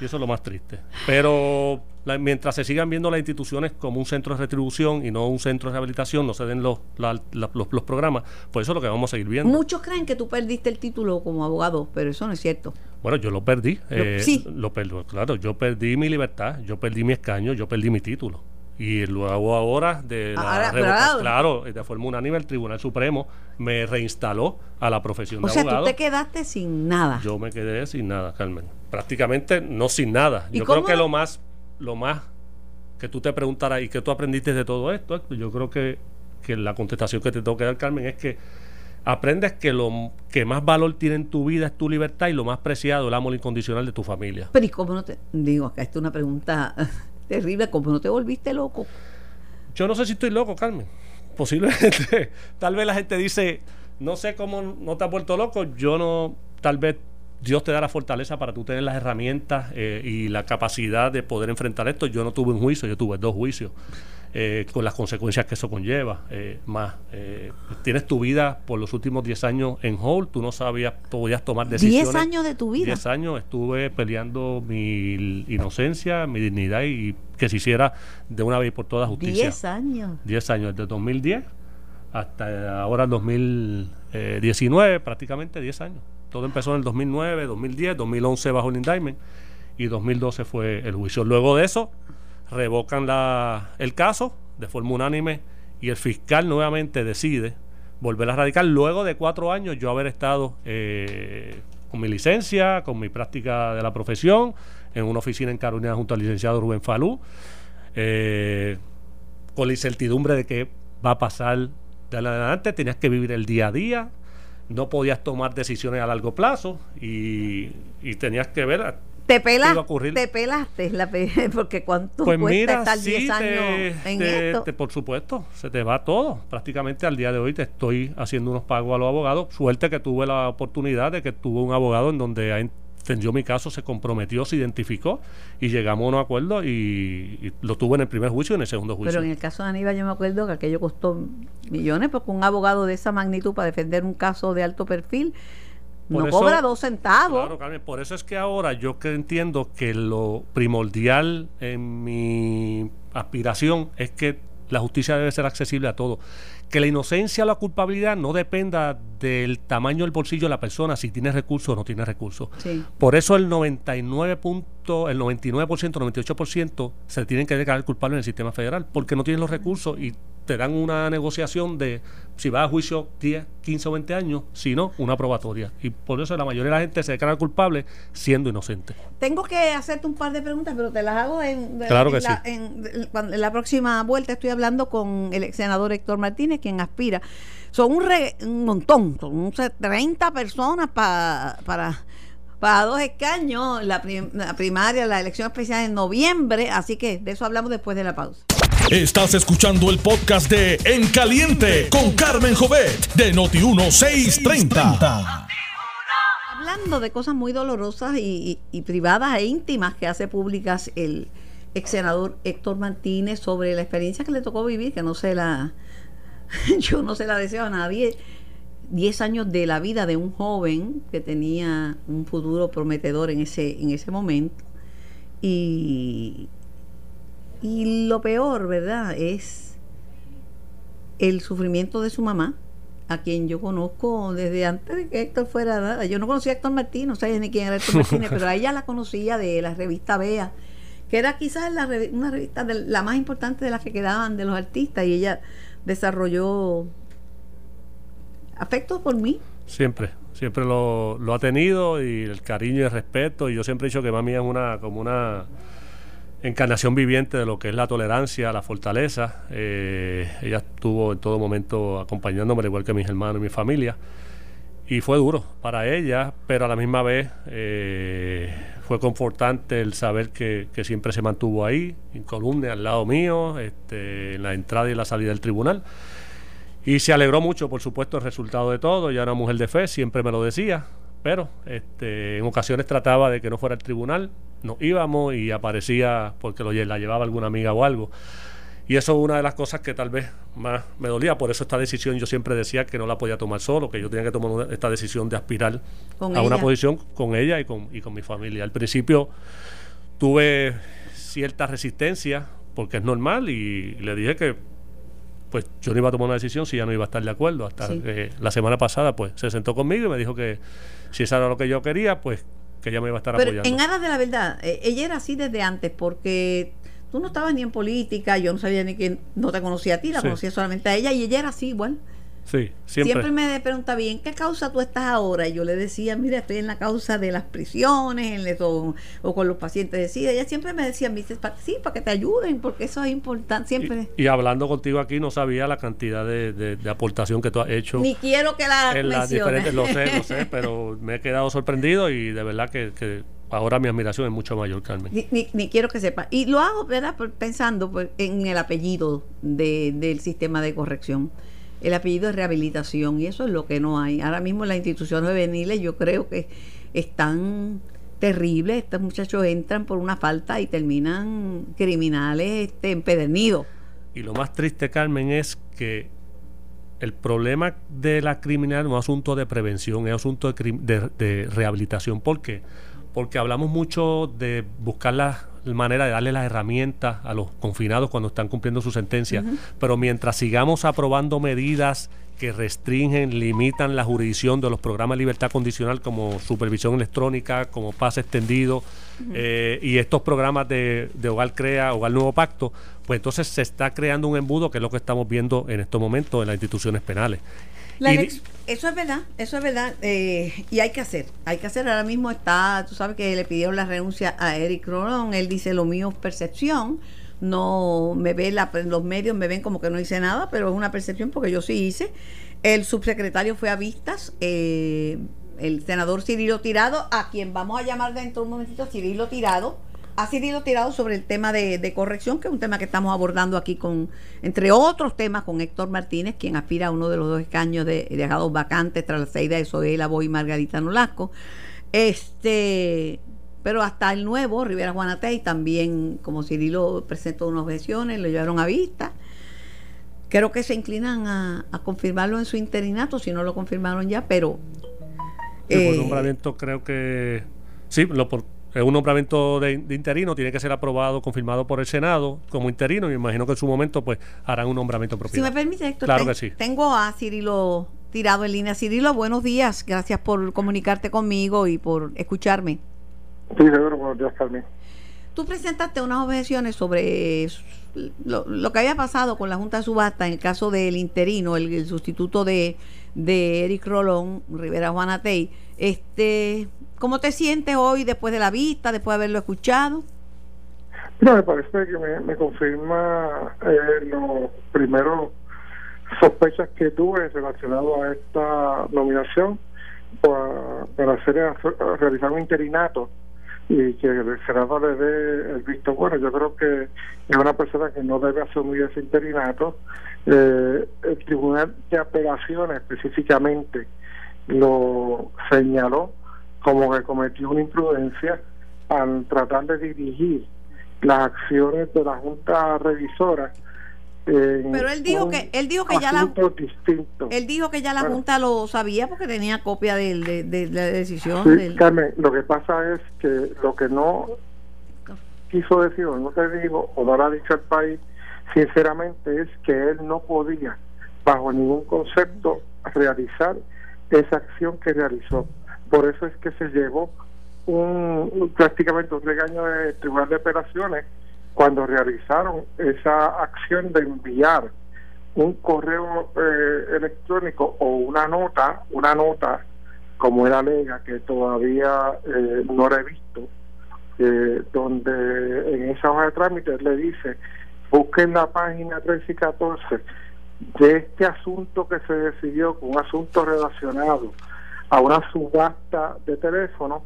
[SPEAKER 4] Y eso es lo más triste. Pero la- mientras se sigan viendo las instituciones como un centro de retribución y no un centro de rehabilitación, no se den los, la- la- los, los programas, pues eso es lo que vamos a seguir viendo.
[SPEAKER 2] Muchos creen que tú perdiste el título como abogado, pero eso no es cierto.
[SPEAKER 4] Bueno, yo lo perdí. eh,
[SPEAKER 2] sí.
[SPEAKER 4] Lo perdí, claro. Yo perdí mi libertad, yo perdí mi escaño, yo perdí mi título. Y luego ahora de la
[SPEAKER 2] Ahora, ahora-
[SPEAKER 4] claro, de forma unánime el Tribunal Supremo me reinstaló a la profesión
[SPEAKER 2] O
[SPEAKER 4] de
[SPEAKER 2] sea, tú
[SPEAKER 4] abogado.
[SPEAKER 2] te quedaste sin nada.
[SPEAKER 4] Yo me quedé sin nada, Carmen. Prácticamente no sin nada.
[SPEAKER 2] ¿Y
[SPEAKER 4] Yo creo que lo más, lo más que tú te preguntaras y que tú aprendiste de todo esto, yo creo que, que la contestación que te tengo que dar, Carmen, es que aprendes que lo que más valor tiene en tu vida es tu libertad y lo más preciado el amor incondicional de tu familia.
[SPEAKER 2] Pero ¿y cómo no te...? Digo, acá esta es una pregunta terrible. ¿Cómo no te volviste loco?
[SPEAKER 4] Yo no sé si estoy loco, Carmen. Posiblemente. tal vez la gente dice, no sé cómo no te has vuelto loco. Yo no, tal vez Dios te da la fortaleza para tú tener las herramientas eh, y la capacidad de poder enfrentar esto. Yo no tuve un juicio, yo tuve dos juicios. eh, con las consecuencias que eso conlleva. eh, más, eh, tienes tu vida por los últimos 10 años en hold, tú no sabías, podías tomar decisiones.
[SPEAKER 2] 10 años de tu vida.
[SPEAKER 4] 10 años estuve peleando mi inocencia, mi dignidad y que se hiciera de una vez por todas justicia.
[SPEAKER 2] 10 años.
[SPEAKER 4] 10 años, desde 2010 hasta ahora 2019, prácticamente 10 años. Todo empezó en el 2009, 2010, 2011 bajo el indictment y 2012 fue el juicio. Luego de eso, revocan el caso de forma unánime y el fiscal nuevamente decide volver a radicar luego de cuatro años yo haber estado eh, con mi licencia, con mi práctica de la profesión, en una oficina en Carolina junto al licenciado Rubén Falú, eh, con la incertidumbre de qué va a pasar de adelante, tenías que vivir el día a día, no podías tomar decisiones a largo plazo y, y tenías que ver
[SPEAKER 2] Te, pelas,
[SPEAKER 4] iba a ocurrir?
[SPEAKER 2] te pelaste, la porque cuánto
[SPEAKER 4] Pues
[SPEAKER 2] cuesta
[SPEAKER 4] mira,
[SPEAKER 2] estar
[SPEAKER 4] sí,
[SPEAKER 2] 10
[SPEAKER 4] te-
[SPEAKER 2] años en
[SPEAKER 4] te-
[SPEAKER 2] esto.
[SPEAKER 4] te- por supuesto, se te va todo. Prácticamente al día de hoy te estoy haciendo unos pagos a los abogados. Suerte que tuve la oportunidad de que tuve un abogado en donde entendió mi caso, se comprometió, se identificó y llegamos a un acuerdo y, y lo tuve en el primer juicio y en el segundo juicio.
[SPEAKER 2] Pero en el caso de Aníbal yo me acuerdo que aquello costó millones porque un abogado de esa magnitud para defender un caso de alto perfil
[SPEAKER 4] Por
[SPEAKER 2] no
[SPEAKER 4] eso-
[SPEAKER 2] cobra dos centavos.
[SPEAKER 4] Claro, Carmen, por eso es que ahora yo que entiendo que lo primordial en mi aspiración es que la justicia debe ser accesible a todos. Que la inocencia o la culpabilidad no dependa del tamaño del bolsillo de la persona, si tiene recursos o no tiene recursos.
[SPEAKER 2] Sí.
[SPEAKER 4] Por eso el 99 punto, el 99%, 98% se tienen que declarar culpables en el sistema federal, porque no tienen los recursos y te dan una negociación de si vas a juicio 10, 15 o 20 años, si no, una probatoria. Y por eso la mayoría de la gente se declara culpable siendo inocente.
[SPEAKER 2] Tengo que hacerte un par de preguntas, pero te las hago en,
[SPEAKER 4] Claro
[SPEAKER 2] en
[SPEAKER 4] que
[SPEAKER 2] la,
[SPEAKER 4] sí.
[SPEAKER 2] en- la próxima vuelta. Estoy hablando con el ex senador Héctor Martínez, quien aspira. Son un, re- un montón, son un se- 30 personas pa- para, para dos escaños, la, prim- la primaria, la elección especial en noviembre, así que de eso hablamos después de la pausa.
[SPEAKER 1] Estás escuchando el podcast de En Caliente con Carmen Jovet de Noti1630.
[SPEAKER 2] Hablando de cosas muy dolorosas y, privadas e íntimas que hace públicas el ex senador Héctor Martínez sobre la experiencia que le tocó vivir, que no se la, yo no se la deseo a nadie. Diez años de la vida de un joven que tenía un futuro prometedor en ese, en ese momento. Y, y lo peor, ¿verdad? Es el sufrimiento de su mamá, a quien yo conozco desde antes de que Héctor fuera nada. Yo no conocía a Héctor Martínez, no sabía ni quién era Héctor Martínez, pero a ella la conocía de la revista Bea, que era quizás la revi- una revista de la más importante de las que quedaban de los artistas, y ella desarrolló afecto por mí.
[SPEAKER 4] Siempre, siempre lo, lo ha tenido y el cariño y el respeto. Y yo siempre he dicho que mami es una como una encarnación viviente de lo que es la tolerancia, la fortaleza. Eh, ella estuvo en todo momento acompañándome, al igual que mis hermanos y mi familia. Y fue duro para ella, pero a la misma vez eh, fue confortante el saber que, siempre se mantuvo ahí, incolume al lado mío, este, en la entrada y la salida del tribunal. Y se alegró mucho, por supuesto, el resultado de todo. Ella era mujer de fe, siempre me lo decía. Pero este, en ocasiones trataba de que no fuera al tribunal. Nos íbamos y aparecía porque lo, la llevaba alguna amiga o algo. Y eso es una de las cosas que tal vez más me dolía. Por eso esta decisión yo siempre decía que no la podía tomar solo, que yo tenía que tomar una- esta decisión de aspirar a una posición con ella y con, y con mi familia. Al principio tuve cierta resistencia, porque es normal, y le dije que pues yo no iba a tomar una decisión si ya no iba a estar de acuerdo. Hasta
[SPEAKER 2] Sí.
[SPEAKER 4] que la semana pasada pues se sentó conmigo y me dijo que si eso era lo que yo quería, pues que ella me iba a estar
[SPEAKER 2] Pero
[SPEAKER 4] apoyando.
[SPEAKER 2] en aras de la verdad, eh, ella era así desde antes, porque tú no estabas ni en política, yo no sabía ni que no te conocía a ti, la conocía solamente a ella y ella era así igual.
[SPEAKER 4] Sí, siempre.
[SPEAKER 2] Siempre me pregunta bien, ¿qué causa tú estás ahora? Y yo le decía, mira, estoy en la causa de las prisiones, en el, o, con los pacientes de SIDA. Ella siempre me decía, sí, para que te ayuden, porque eso es importante siempre.
[SPEAKER 4] Y, hablando contigo aquí, no sabía la cantidad de, aportación que tú has hecho.
[SPEAKER 2] Ni quiero que la
[SPEAKER 4] en las diferentes, Lo sé, lo sé, pero me he quedado sorprendido y de verdad que, ahora mi admiración es mucho mayor, Carmen.
[SPEAKER 2] Ni, quiero que sepa. Y lo hago, ¿verdad? Pensando en el apellido del sistema de corrección el apellido de rehabilitación y eso es lo que no hay. Ahora mismo las instituciones juveniles yo creo que están terribles, estos muchachos entran por una falta y terminan criminales este, empedernidos.
[SPEAKER 4] Y lo más triste, Carmen, es que el problema de la criminalidad no es asunto de prevención, es asunto de, rehabilitación. ¿Por qué? Hablamos mucho de buscar la manera de darle las herramientas a los confinados cuando están cumpliendo su sentencia, pero mientras sigamos aprobando medidas que restringen, limitan la jurisdicción de los programas de libertad condicional como supervisión electrónica, como pase extendido eh, y estos programas de, de, Hogar Crea, Hogar Nuevo Pacto, pues entonces se está creando un embudo que es lo que estamos viendo en estos momentos en las instituciones penales
[SPEAKER 2] eso es verdad, eso es verdad. Eh, y hay que hacer, hay que hacer. Ahora mismo está, tú sabes que le pidieron la renuncia a Eric Rolón. Él dice lo mío es percepción. No me ve, la, los medios me ven como que no hice nada, pero es una percepción porque yo sí hice. El subsecretario fue a vistas. Eh, el senador Cirilo Tirado, a quien vamos a llamar dentro de un momentito Cirilo Tirado ha sido tirado sobre el tema de, corrección, que es un tema que estamos abordando aquí con, entre otros temas, con Héctor Martínez, quien aspira a uno de los dos escaños de, dejados vacantes tras la salida de Soela Boy y Margarita Nolasco. Este, pero hasta el nuevo, Rivera Juanatey, también, como Cirilo presentó unas objeciones, lo llevaron a vista. Creo que se inclinan a, confirmarlo en su interinato, si no lo confirmaron ya, pero...
[SPEAKER 4] el eh, nombramiento creo que... Sí, lo por, un nombramiento de, interino tiene que ser aprobado, confirmado por el Senado como interino y me imagino que en su momento pues harán un nombramiento propio.
[SPEAKER 2] Si me permite, Héctor,
[SPEAKER 4] claro que sí.
[SPEAKER 2] tengo a Cirilo tirado en línea. Cirilo, buenos días. Gracias por comunicarte conmigo y por escucharme.
[SPEAKER 7] Sí, seguro, buenos días, Carmen.
[SPEAKER 2] Tú presentaste unas objeciones sobre lo, que había pasado con la Junta de Subasta en el caso del interino, el, sustituto de, de Eric Rolón, Rivera Juanatey. Este, ¿Cómo te sientes hoy después de la vista, después de haberlo escuchado?
[SPEAKER 7] No, me parece que me, confirma eh, los primeros sospechas que tuve relacionado a esta nominación para, hacer realizar un interinato y que el Senado le dé el visto bueno. Yo creo que es una persona que no debe asumir ese interinato. Eh, el Tribunal de Apelaciones específicamente lo señaló como que cometió una imprudencia al tratar de dirigir las acciones de la Junta Revisora.
[SPEAKER 2] Pero él dijo que él dijo que ya la él dijo que ya la Junta lo sabía porque tenía copia de, la decisión.
[SPEAKER 7] Sí, Carmen, lo que pasa es que lo que no quiso decir o no te digo o no lo ha dicho el país, sinceramente es que él no podía bajo ningún concepto realizar esa acción que realizó. Por eso es que se llevó un, prácticamente un regaño de Tribunal de Operaciones cuando realizaron esa acción de enviar un correo eh, electrónico o una nota, una nota como era Lega, que todavía eh, no la he visto, eh, donde en esa hoja de trámite le dice, busquen la página 13 y 14 de este asunto que se decidió, con un asunto relacionado a una subasta de teléfono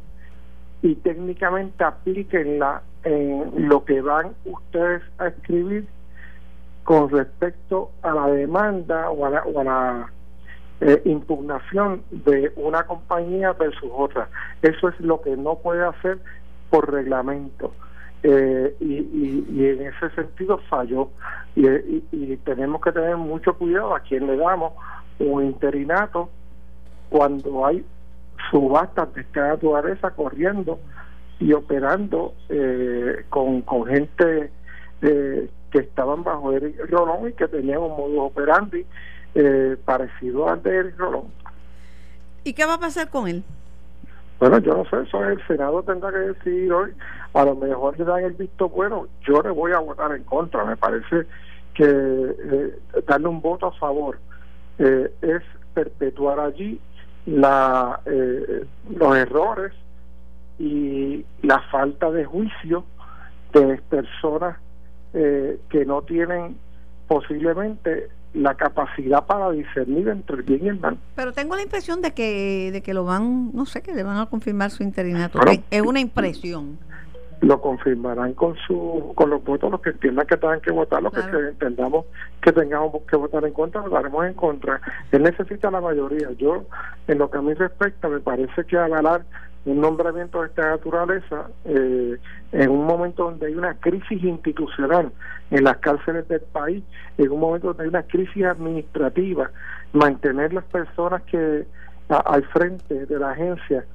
[SPEAKER 7] y técnicamente aplíquenla en lo que van ustedes a escribir con respecto a la demanda o a la, eh, impugnación de una compañía versus otra. Eso es lo que no puede hacer por reglamento. Eh, y, en ese sentido falló. Y, y tenemos que tener mucho cuidado a quien le damos un interinato cuando hay subastas de esta naturaleza corriendo y operando eh, con, con gente eh, que estaban bajo Eric Rolón y que tenían un modo operandi eh, parecido al de Eric Rolón.
[SPEAKER 2] ¿Y qué va a pasar con él?
[SPEAKER 7] Bueno, yo no sé, eso el Senado tendrá que decidir hoy. A lo mejor le dan el visto bueno. Yo le voy a votar en contra. Me parece que eh, darle un voto a favor eh, es perpetuar allí la, eh, los errores y la falta de juicio de personas eh, que no tienen posiblemente la capacidad para discernir entre el bien y el mal.
[SPEAKER 2] Pero tengo la impresión de que, de que lo van, no sé, que le van a confirmar su interinato.
[SPEAKER 7] Bueno,
[SPEAKER 2] es, es una impresión.
[SPEAKER 7] Lo confirmarán con su con los votos los que entiendan que tengan que votar, los
[SPEAKER 2] Claro.
[SPEAKER 7] que entendamos que tengamos que votar en contra, votaremos en contra. Él necesita la mayoría. Yo, en lo que a mí respecta, me parece que avalar un nombramiento de esta naturaleza eh, en un momento donde hay una crisis institucional en las cárceles del país, en un momento donde hay una crisis administrativa, mantener las personas que a- al frente de la agencia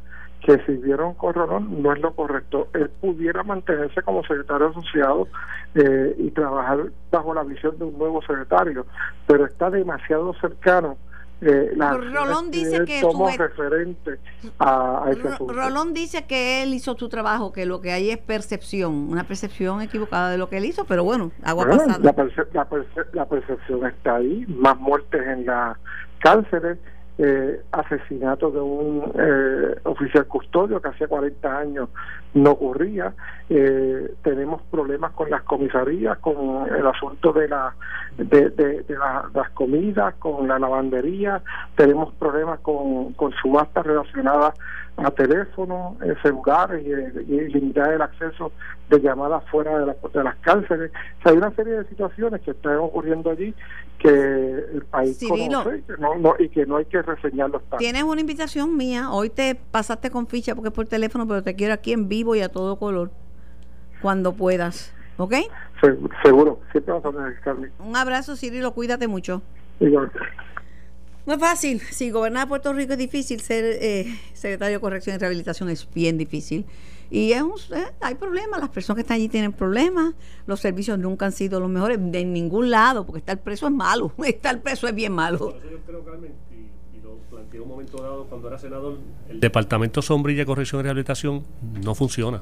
[SPEAKER 7] que sirvieron con Rolón no es lo correcto. Él pudiera mantenerse como secretario asociado eh, y trabajar bajo la visión de un nuevo secretario, pero está demasiado cercano. Eh,
[SPEAKER 2] Rolón dice que
[SPEAKER 7] tomó
[SPEAKER 2] su-
[SPEAKER 7] referente a, a ese
[SPEAKER 2] Ro-
[SPEAKER 7] asunto.
[SPEAKER 2] Rolón dice que él hizo su trabajo, que lo que hay es percepción, una percepción equivocada de lo que él hizo, pero bueno, agua
[SPEAKER 7] Bueno,
[SPEAKER 2] pasada.
[SPEAKER 7] la, perce- la, perce- la percepción está ahí, más muertes en las cárceles, eh, asesinato de un eh, oficial custodio que hacía 40 años no ocurría, eh, tenemos problemas con las comisarías, con el asunto de, la, de, de- de la- las comidas, con la lavandería, tenemos problemas con, con subastas relacionadas a teléfonos, eh, celulares y, y limitar el acceso de llamadas fuera de, la- de las cárceles. O sea, hay una serie de situaciones que están ocurriendo allí que el país
[SPEAKER 2] Cirilo.
[SPEAKER 7] conoce y que no, no- y que no hay que reseñarlos tanto.
[SPEAKER 2] Tienes una invitación mía. Hoy te pasaste con ficha porque es por teléfono, pero te quiero aquí en vivo y a todo color. Cuando puedas. ¿Ok?
[SPEAKER 7] Se- seguro, siempre vas a necesitarme.
[SPEAKER 2] Un abrazo, Cirilo. Cuídate mucho.
[SPEAKER 7] Igual.
[SPEAKER 2] No es fácil. Si gobernar Puerto Rico es difícil, ser eh, secretario de Corrección y Rehabilitación es bien difícil. Y es un- eh, hay problemas, las personas que están allí tienen problemas, los servicios nunca han sido los mejores de ningún lado, porque estar preso es malo, estar preso es bien malo.
[SPEAKER 4] Por eso yo creo, Carmen, y, lo planteé un momento dado cuando era senador, el Departamento Sombrilla, Corrección y Rehabilitación no funciona.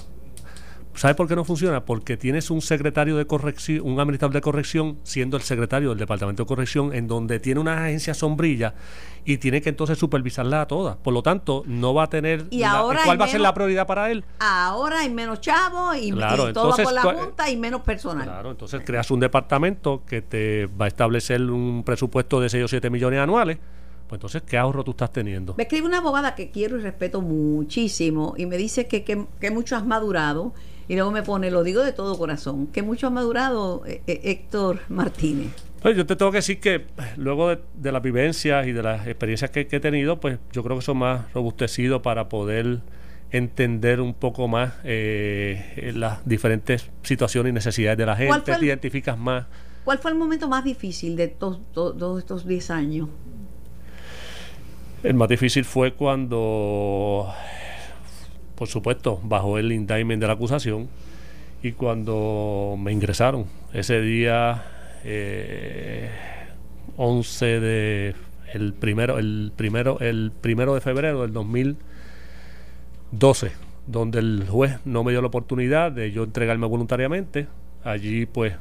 [SPEAKER 4] ¿Sabes por qué no funciona? Porque tienes un secretario de corrección, un administrador de corrección, siendo el secretario del Departamento de Corrección, en donde tiene una agencia sombrilla y tiene que entonces supervisarla a todas. Por lo tanto, no va a tener.
[SPEAKER 2] Y
[SPEAKER 4] la-
[SPEAKER 2] ahora
[SPEAKER 4] ¿Cuál va a ser
[SPEAKER 2] menos-
[SPEAKER 4] la prioridad para él?
[SPEAKER 2] Ahora hay menos chavos y,
[SPEAKER 4] Claro,
[SPEAKER 2] y todo va
[SPEAKER 4] entonces,
[SPEAKER 2] por la
[SPEAKER 4] cu-
[SPEAKER 2] Junta y menos personal.
[SPEAKER 4] Claro, entonces creas un departamento que te va a establecer un presupuesto de 6 o 7 millones anuales. Pues entonces, ¿qué ahorro tú estás teniendo?
[SPEAKER 2] Me escribe una abogada que quiero y respeto muchísimo y me dice que, que, que mucho has madurado y luego me pone, lo digo de todo corazón, que mucho has madurado eh, eh, Héctor Martínez.
[SPEAKER 4] Pues yo te tengo que decir que eh, luego de, de las vivencias y de las experiencias que, que he tenido, pues yo creo que son más robustecidos para poder entender un poco más eh, las diferentes situaciones y necesidades de la
[SPEAKER 2] ¿Cuál
[SPEAKER 4] gente,
[SPEAKER 2] el-
[SPEAKER 4] te identificas más.
[SPEAKER 2] ¿Cuál fue el momento más difícil de to- to- todos estos 10 años?
[SPEAKER 4] El más difícil fue cuando, por supuesto, bajó el indictment de la acusación y cuando me ingresaron. Ese día, eh, 11 de el primero, el primero, el primero de febrero del 2012, donde el juez no me dio la oportunidad de yo entregarme voluntariamente. Allí, pues,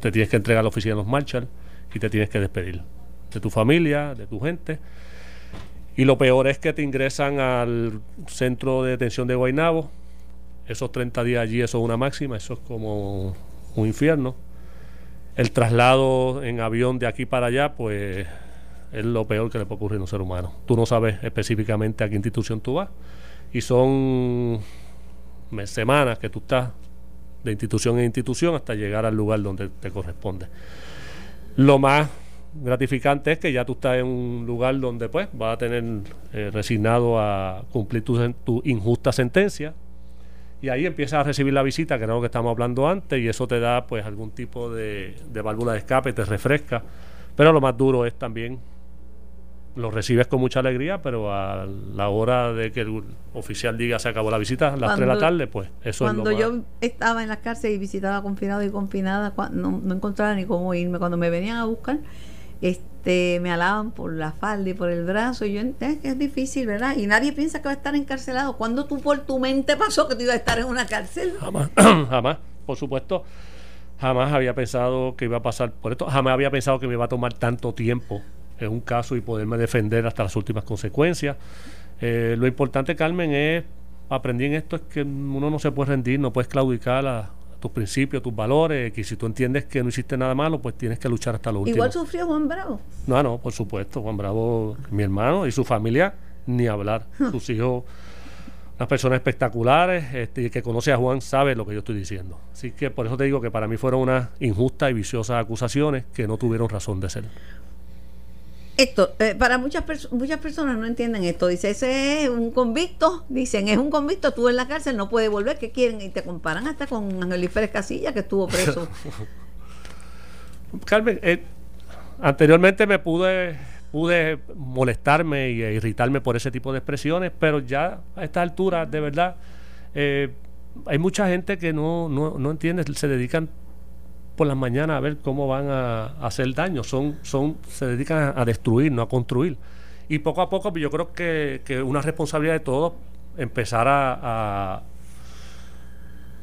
[SPEAKER 4] te tienes que entregar a la oficina de los Marshall y te tienes que despedir de tu familia, de tu gente. Y lo peor es que te ingresan al centro de detención de Guaynabo. Esos 30 días allí, eso es una máxima, eso es como un infierno. El traslado en avión de aquí para allá, pues es lo peor que le puede ocurrir a un ser humano. Tú no sabes específicamente a qué institución tú vas. Y son semanas que tú estás de institución en institución hasta llegar al lugar donde te corresponde. Lo más gratificante es que ya tú estás en un lugar donde pues vas a tener eh, resignado a cumplir tu, injusta sentencia y ahí empiezas a recibir la visita que era lo que estábamos hablando antes y eso te da pues algún tipo de, de válvula de escape, te refresca pero lo más duro es también lo recibes con mucha alegría pero a la hora de que el oficial diga se acabó la visita a las 3 de la tarde pues eso
[SPEAKER 2] Cuando
[SPEAKER 4] es lo más
[SPEAKER 2] yo estaba en la cárcel y visitaba confinados y confinadas, no, no encontraba ni cómo irme. Cuando me venían a buscar, es- te, me alaban por la falda y por el brazo. Y yo entiendo que es difícil, ¿verdad? Y nadie piensa que va a estar encarcelado. ¿Cuándo tú por tu mente pasó que tú ibas a estar en una cárcel?
[SPEAKER 4] Jamás, jamás, por supuesto. Jamás había pensado que iba a pasar por esto. Jamás había pensado que me iba a tomar tanto tiempo en un caso y poderme defender hasta las últimas consecuencias. Eh, lo importante, Carmen, es, aprendí en esto, es que uno no se puede rendir, no puedes claudicar a, tus principios, tus valores, que si tú entiendes que no hiciste nada malo, pues tienes que luchar hasta lo último.
[SPEAKER 2] Igual sufrió Juan Bravo.
[SPEAKER 4] No, no, por supuesto, Juan Bravo, mi hermano y su familia, ni hablar. Sus hijos, unas personas espectaculares, este, y que conoce a Juan sabe lo que yo estoy diciendo. Así que por eso te digo que para mí fueron unas injustas y viciosas acusaciones que no tuvieron razón de ser.
[SPEAKER 2] Esto, eh, para muchas, muchas personas no entienden esto. Dice, ese es un convicto. Dicen, es un convicto, estuvo en la cárcel, no puede volver. ¿Qué quieren? Y te comparan hasta con Ángel Férez Casilla, que estuvo preso.
[SPEAKER 4] Carmen, eh, anteriormente me pude, pude molestarme e irritarme por ese tipo de expresiones, pero ya a esta altura, de verdad, eh, hay mucha gente que no, no, no entiende, se dedican por las mañanas a ver cómo van a, hacer daño. Son, son, se dedican a, destruir, no a construir. Y poco a poco pues, yo creo que, que una responsabilidad de todos empezar a,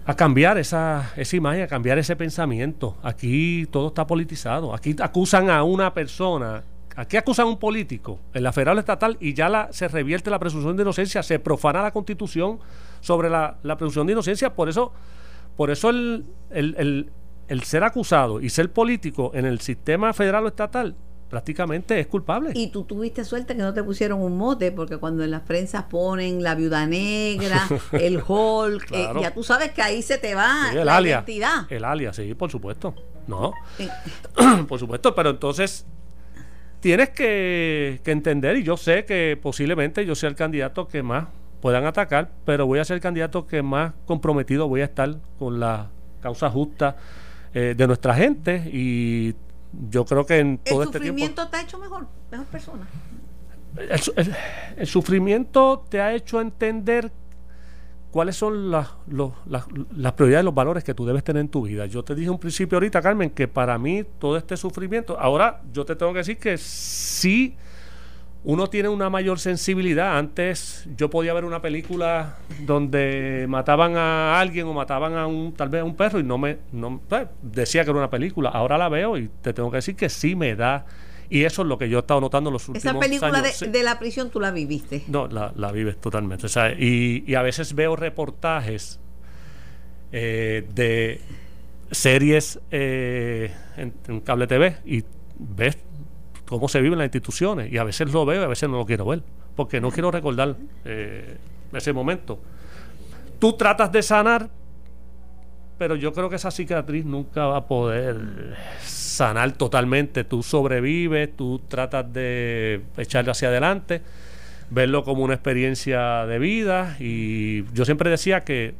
[SPEAKER 4] a, cambiar esa, esa imagen, a cambiar ese pensamiento. Aquí todo está politizado. Aquí acusan a una persona Aquí acusan a un político en la federal estatal y ya se revierte la presunción de inocencia, se profana la constitución sobre la, presunción de inocencia. Por eso, por eso el ser acusado y ser político en el sistema federal o estatal prácticamente es culpable.
[SPEAKER 2] Y tú tuviste suerte que no te pusieron un mote, porque cuando en las prensas ponen la viuda negra, el Hulk, eh, ya tú sabes que ahí se te va la identidad.
[SPEAKER 4] El alias, sí, por supuesto. No, por supuesto, pero entonces tienes que, que entender, y yo sé que posiblemente yo sea el candidato que más puedan atacar, pero voy a ser el candidato que más comprometido voy a estar con la causa justa eh, de nuestra gente y yo creo que en todo este
[SPEAKER 2] tiempo... ¿El sufrimiento te ha hecho mejor, mejor persona?
[SPEAKER 4] El, sufrimiento te ha hecho entender cuáles son las, las prioridades, los valores que tú debes tener en tu vida. Yo te dije un principio ahorita, Carmen, que para mí todo este sufrimiento, ahora yo te tengo que decir que sí uno tiene una mayor sensibilidad. Antes yo podía ver una película donde mataban a alguien o mataban a un tal vez a un perro y no me no, pues, decía que era una película. Ahora la veo y te tengo que decir que sí me da y eso es lo que yo he estado notando los últimos
[SPEAKER 2] años. Esa película De, la prisión tú la viviste.
[SPEAKER 4] No, la, la vives totalmente. y, a veces veo reportajes eh, de series eh, en, en, cable TV y ves cómo se vive en las instituciones. Y a veces lo veo y a veces no lo quiero ver, porque no quiero recordar eh, ese momento. Tú tratas de sanar, pero yo creo que esa cicatriz nunca va a poder sanar totalmente. Tú sobrevives, tú tratas de echarle hacia adelante, verlo como una experiencia de vida. Y yo siempre decía que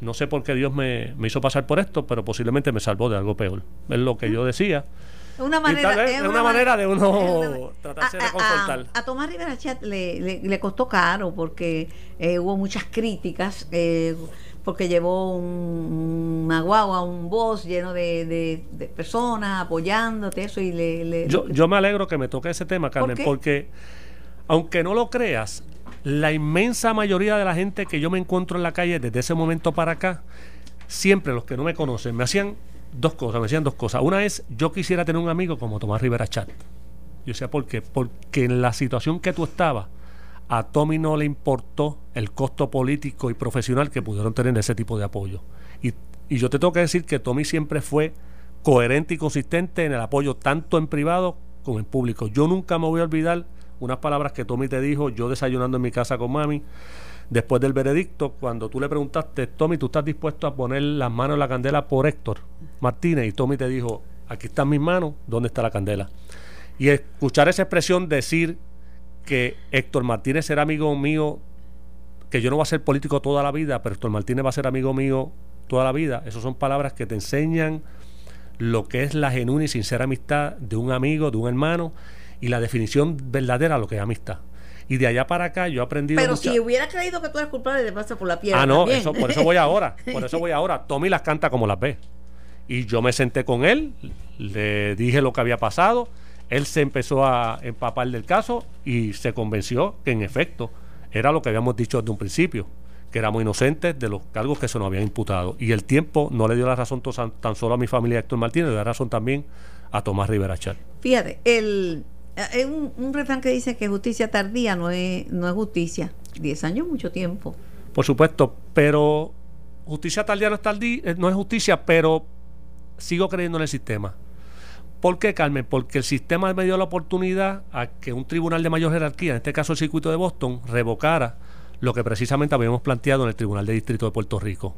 [SPEAKER 4] no sé por qué Dios me, me hizo pasar por esto, pero posiblemente me salvó de algo peor. Es lo que yo decía
[SPEAKER 2] una manera,
[SPEAKER 4] es una, manera de uno tratarse de confortar.
[SPEAKER 2] A, Tomás Rivera Chat le, le, costó caro porque eh, hubo muchas críticas. Eh, porque llevó un, una guagua, un voz lleno de, personas apoyándote, eso y le...
[SPEAKER 4] yo, yo me alegro que me toque ese tema, Carmen, porque aunque no lo creas, la inmensa mayoría de la gente que yo me encuentro en la calle desde ese momento para acá, siempre los que no me conocen, me hacían dos cosas, me decían dos cosas. Una es, yo quisiera tener un amigo como Tomás Rivera Chat. Yo decía, ¿por qué? Porque en la situación que tú estabas, a Tommy no le importó el costo político y profesional que pudieron tener ese tipo de apoyo. Y, y yo te tengo que decir que Tommy siempre fue coherente y consistente en el apoyo tanto en privado como en público. Yo nunca me voy a olvidar unas palabras que Tommy te dijo, yo desayunando en mi casa con mami, después del veredicto, cuando tú le preguntaste, Tommy, ¿tú estás dispuesto a poner las manos en la candela por Héctor Martínez? Y Tommy te dijo, aquí están mis manos, ¿dónde está la candela? Y escuchar esa expresión decir que Héctor Martínez será amigo mío, que yo no voy a ser político toda la vida, pero Héctor Martínez va a ser amigo mío toda la vida, esas son palabras que te enseñan lo que es la genuina y sincera amistad de un amigo, de un hermano, y la definición verdadera de lo que es amistad. Y de allá para acá yo he aprendido.
[SPEAKER 2] Pero si hubiera creído que tú eres culpable, te pasa por la piedra.
[SPEAKER 4] Ah, no, eso, por eso voy ahora. Por eso voy ahora. Tommy las canta como las ve. Y yo me senté con él, le dije lo que había pasado. él se empezó a empapar del caso y se convenció que en efecto era lo que habíamos dicho desde un principio, que éramos inocentes de los cargos que se nos habían imputado. Y el tiempo no le dio la razón tan solo a mi familia Héctor Martínez, le dio la razón también a Tomás Rivera Char.
[SPEAKER 2] Fíjate, el, hay un, un, refrán que dice que justicia tardía no es, no es justicia. Diez años mucho tiempo.
[SPEAKER 4] Por supuesto, pero justicia tardía no es, tardí, eh, no es justicia, pero sigo creyendo en el sistema. ¿Por qué, Carmen? Porque el sistema me dio la oportunidad a que un tribunal de mayor jerarquía, en este caso el circuito de Boston, revocara lo que precisamente habíamos planteado en el Tribunal de Distrito de Puerto Rico.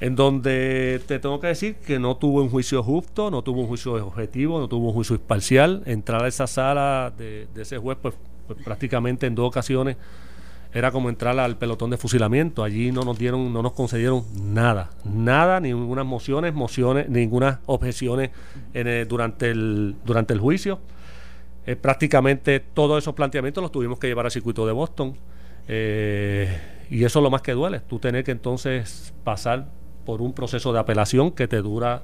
[SPEAKER 4] En donde te tengo que decir que no tuvo un juicio justo, no tuvo un juicio objetivo, no tuvo un juicio imparcial. Entrar a esa sala de, ese juez, pues, pues prácticamente en dos ocasiones era como entrar al pelotón de fusilamiento. Allí no nos dieron, no nos concedieron nada, nada, ninguna mociones, mociones, ninguna objeciones durante el durante el juicio. Eh, prácticamente todos esos planteamientos los tuvimos que llevar al circuito de Boston. Eh, y eso es lo más que duele, tú tener que entonces pasar por un proceso de apelación que te dura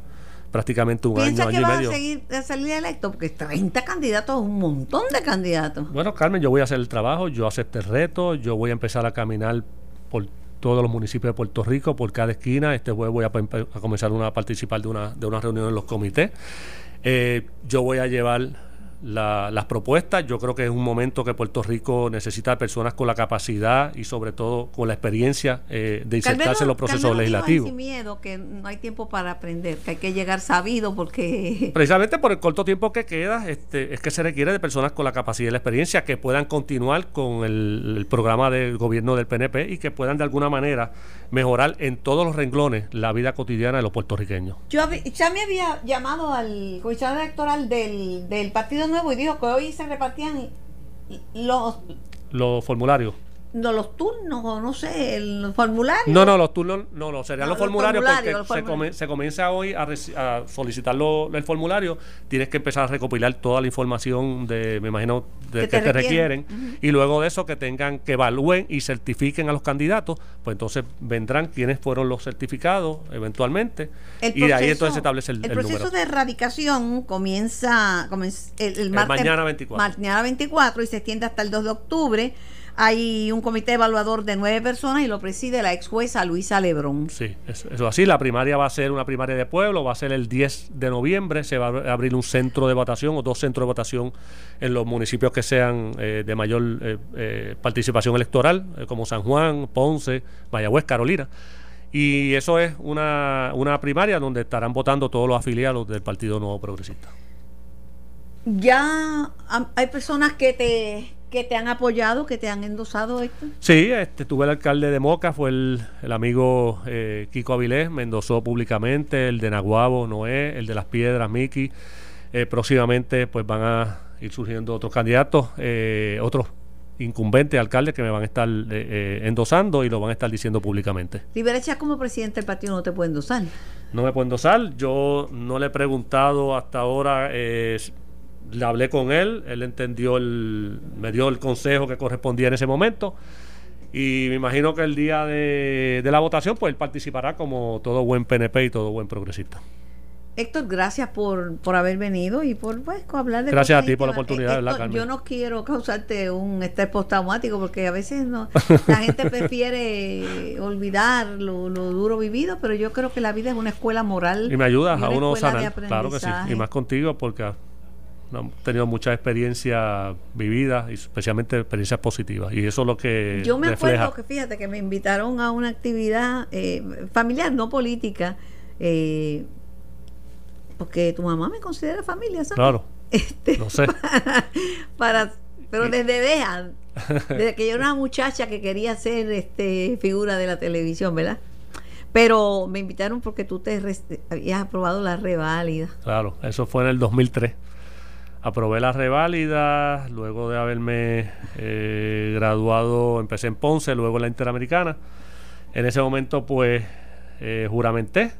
[SPEAKER 4] prácticamente un año, año y medio.
[SPEAKER 2] a, seguir, a salir electo? Porque 30 candidatos, un montón de candidatos.
[SPEAKER 4] Bueno, Carmen, yo voy a hacer el trabajo, yo acepté el reto, yo voy a empezar a caminar por todos los municipios de Puerto Rico, por cada esquina. Este jueves voy a, comenzar a participar de una, de una reunión en los comités. Eh, yo voy a llevar las propuestas. Yo creo que es un momento que Puerto Rico necesita personas con la capacidad y sobre todo con la experiencia eh, de insertarse en los procesos legislativos.
[SPEAKER 2] Sin miedo, que no hay tiempo para aprender, que hay que llegar sabido porque...
[SPEAKER 4] Precisamente por el corto tiempo que queda, este, es que se requiere de personas con la capacidad y la experiencia que puedan continuar con el, programa del gobierno del PNP y que puedan de alguna manera mejorar en todos los renglones la vida cotidiana de los puertorriqueños.
[SPEAKER 2] Yo ya me había llamado al comisionado electoral del, del Partido Nuevo y dijo que hoy se repartían los
[SPEAKER 4] los formularios
[SPEAKER 2] no los turnos o no sé, el formulario.
[SPEAKER 4] No, no, los turnos no, no, serían los, formularios porque Se, comienza hoy a, solicitar el formulario, tienes que empezar a recopilar toda la información de, me imagino, de que, te, requieren, y luego de eso que tengan, que evalúen y certifiquen a los candidatos, pues entonces vendrán quienes fueron los certificados eventualmente, y de ahí entonces se establece el,
[SPEAKER 2] el, el proceso de erradicación comienza, el, martes,
[SPEAKER 4] mañana 24.
[SPEAKER 2] Mañana 24 y se extiende hasta el 2 de octubre. Hay un comité evaluador de nueve personas y lo preside la ex jueza Luisa Lebrón.
[SPEAKER 4] Sí, eso, así. La primaria va a ser una primaria de pueblo, va a ser el 10 de noviembre. Se va a abrir un centro de votación o dos centros de votación en los municipios que sean eh, de mayor eh, eh, participación electoral, como San Juan, Ponce, Mayagüez, Carolina. Y eso es una, una primaria donde estarán votando todos los afiliados del Partido Nuevo Progresista.
[SPEAKER 2] Ya hay personas que te que te han apoyado, que te han endosado esto?
[SPEAKER 4] Sí, este, tuve el alcalde de Moca, fue el, amigo eh, Kiko Avilés, me endosó públicamente, el de Naguabo, Noé, el de Las Piedras, Miki. Eh, próximamente pues van a ir surgiendo otros candidatos, eh, otros incumbentes alcaldes que me van a estar endosando y lo van a estar diciendo públicamente.
[SPEAKER 2] Liberacha como presidente del partido no te puede endosar.
[SPEAKER 4] No me puede endosar, yo no le he preguntado hasta ahora le hablé con él, él entendió el, me dio el consejo que correspondía en ese momento. Y me imagino que el día de, la votación, pues él participará como todo buen PNP y todo buen progresista.
[SPEAKER 2] Héctor, gracias por, por haber venido y por pues, hablar de
[SPEAKER 4] Gracias a ti por la oportunidad, Héctor,
[SPEAKER 2] Yo no quiero causarte un estrés postraumático porque a veces no, la gente prefiere olvidar lo, duro vivido, pero yo creo que la vida es una escuela moral.
[SPEAKER 4] Y me ayudas a uno sanar, claro que sí, y más contigo porque han tenido mucha experiencia vivida y especialmente experiencias positivas y eso es lo que
[SPEAKER 2] yo me acuerdo que fíjate que me invitaron a una actividad eh, familiar no política eh, porque tu mamá me considera familia ¿sabes?
[SPEAKER 4] claro este, no sé.
[SPEAKER 2] para, pero desde vean desde que yo era una muchacha que quería ser este figura de la televisión verdad pero me invitaron porque tú te habías aprobado la reválida.
[SPEAKER 4] Claro eso fue en el 2003 aprobé la reválida, luego de haberme eh, graduado, empecé en Ponce, luego en la Interamericana. En ese momento, pues, eh, juramenté.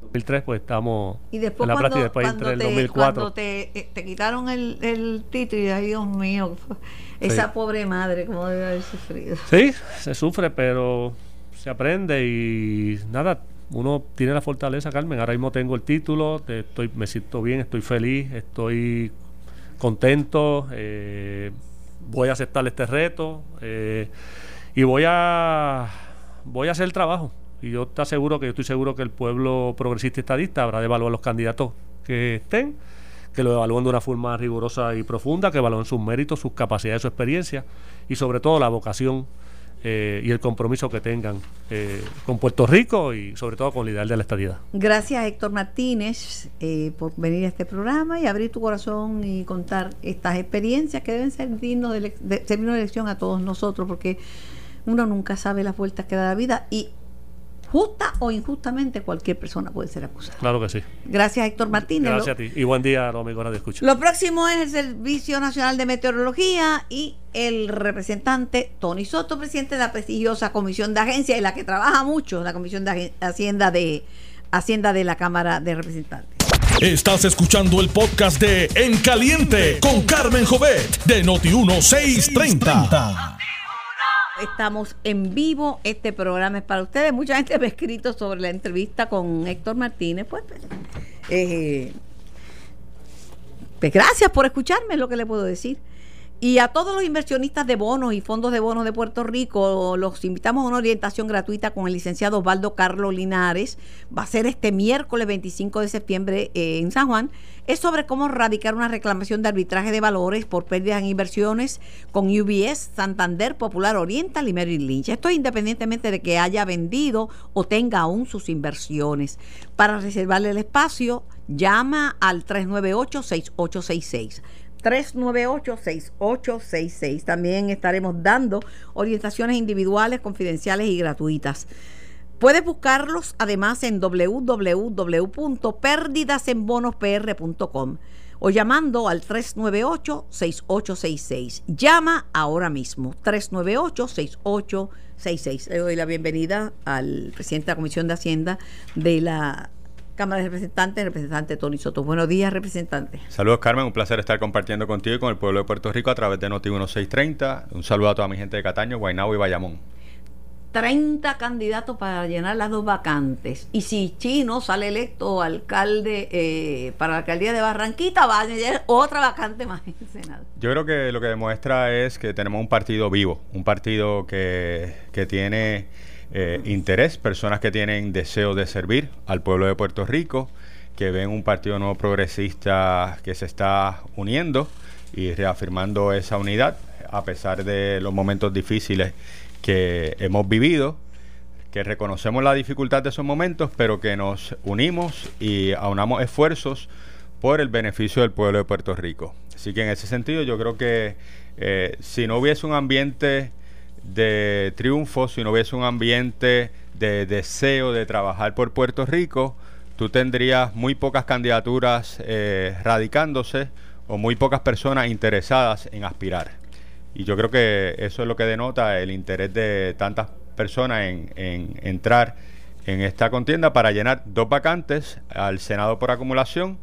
[SPEAKER 4] 2003, pues estamos
[SPEAKER 2] y después en la práctica, después entre el 2004. Cuando te, eh, te quitaron el, el, título, y ay Dios mío, esa pobre madre, cómo debe haber sufrido.
[SPEAKER 4] Sí, se sufre, pero se aprende y nada, uno tiene la fortaleza, Carmen. Ahora mismo tengo el título, estoy, me siento bien, estoy feliz, estoy contento, voy a aceptar este reto y voy a, voy a hacer el trabajo. Y yo te aseguro que yo estoy seguro que el pueblo progresista y estadista habrá de evaluar los candidatos que estén, que lo evalúen de una forma rigurosa y profunda, que evalúen sus méritos, sus capacidades, su experiencia y sobre todo la vocación eh, y el compromiso que tengan eh, con Puerto Rico y sobre todo con la ideal de la estadidad.
[SPEAKER 2] Gracias Héctor Martínez eh, por venir a este programa y abrir tu corazón y contar estas experiencias que deben ser dignos de, de, una lección a todos nosotros porque uno nunca sabe las vueltas que da la vida y justa o injustamente cualquier persona puede ser acusada.
[SPEAKER 4] Claro que sí.
[SPEAKER 2] Gracias Héctor Martínez.
[SPEAKER 4] Gracias a ti y buen día a los amigos de escucha.
[SPEAKER 2] Lo próximo es el Servicio Nacional de Meteorología y el representante Tony Soto, presidente de la prestigiosa Comisión de Agencia y la que trabaja mucho, la Comisión de Hacienda de Hacienda de la Cámara de Representantes.
[SPEAKER 1] Estás escuchando el podcast de En Caliente con Carmen Jovet de Noti 1630.
[SPEAKER 2] Estamos en vivo, este programa es para ustedes. Mucha gente me ha escrito sobre la entrevista con Héctor Martínez. Pues, pues, eh, pues gracias por escucharme, es lo que le puedo decir. Y a todos los inversionistas de bonos y fondos de bonos de Puerto Rico, los invitamos a una orientación gratuita con el licenciado Osvaldo Carlos Linares. Va a ser este miércoles 25 de septiembre eh, en San Juan es sobre cómo radicar una reclamación de arbitraje de valores por pérdidas en inversiones con UBS, Santander, Popular Oriental y Merrill Lynch. Esto independientemente de que haya vendido o tenga aún sus inversiones. Para reservarle el espacio, llama al 398-6866. 398-6866. También estaremos dando orientaciones individuales, confidenciales y gratuitas. Puedes buscarlos además en www.perdidasenbonospr.com o llamando al 398-6866. Llama ahora mismo, 398-6866. Le doy la bienvenida al presidente de la Comisión de Hacienda de la Cámara de Representantes, representante Tony Soto. Buenos días, representante.
[SPEAKER 8] Saludos, Carmen. Un placer estar compartiendo contigo y con el pueblo de Puerto Rico a través de Noti 1630. Un saludo a toda mi gente de Cataño, Guaynabo y Bayamón.
[SPEAKER 2] 30 candidatos para llenar las dos vacantes. Y si Chino sale electo alcalde eh, para la alcaldía de Barranquita, va a tener otra vacante más en el Senado.
[SPEAKER 8] Yo creo que lo que demuestra es que tenemos un partido vivo, un partido que, que tiene eh, interés, personas que tienen deseo de servir al pueblo de Puerto Rico, que ven un partido nuevo progresista que se está uniendo y reafirmando esa unidad a pesar de los momentos difíciles que hemos vivido, que reconocemos la dificultad de esos momentos, pero que nos unimos y aunamos esfuerzos por el beneficio del pueblo de Puerto Rico. Así que en ese sentido yo creo que eh, si no hubiese un ambiente de triunfo, si no hubiese un ambiente de deseo de trabajar por Puerto Rico, tú tendrías muy pocas candidaturas eh, radicándose o muy pocas personas interesadas en aspirar. Y yo creo que eso es lo que denota el interés de tantas personas en, entrar en esta contienda para llenar dos vacantes al Senado por acumulación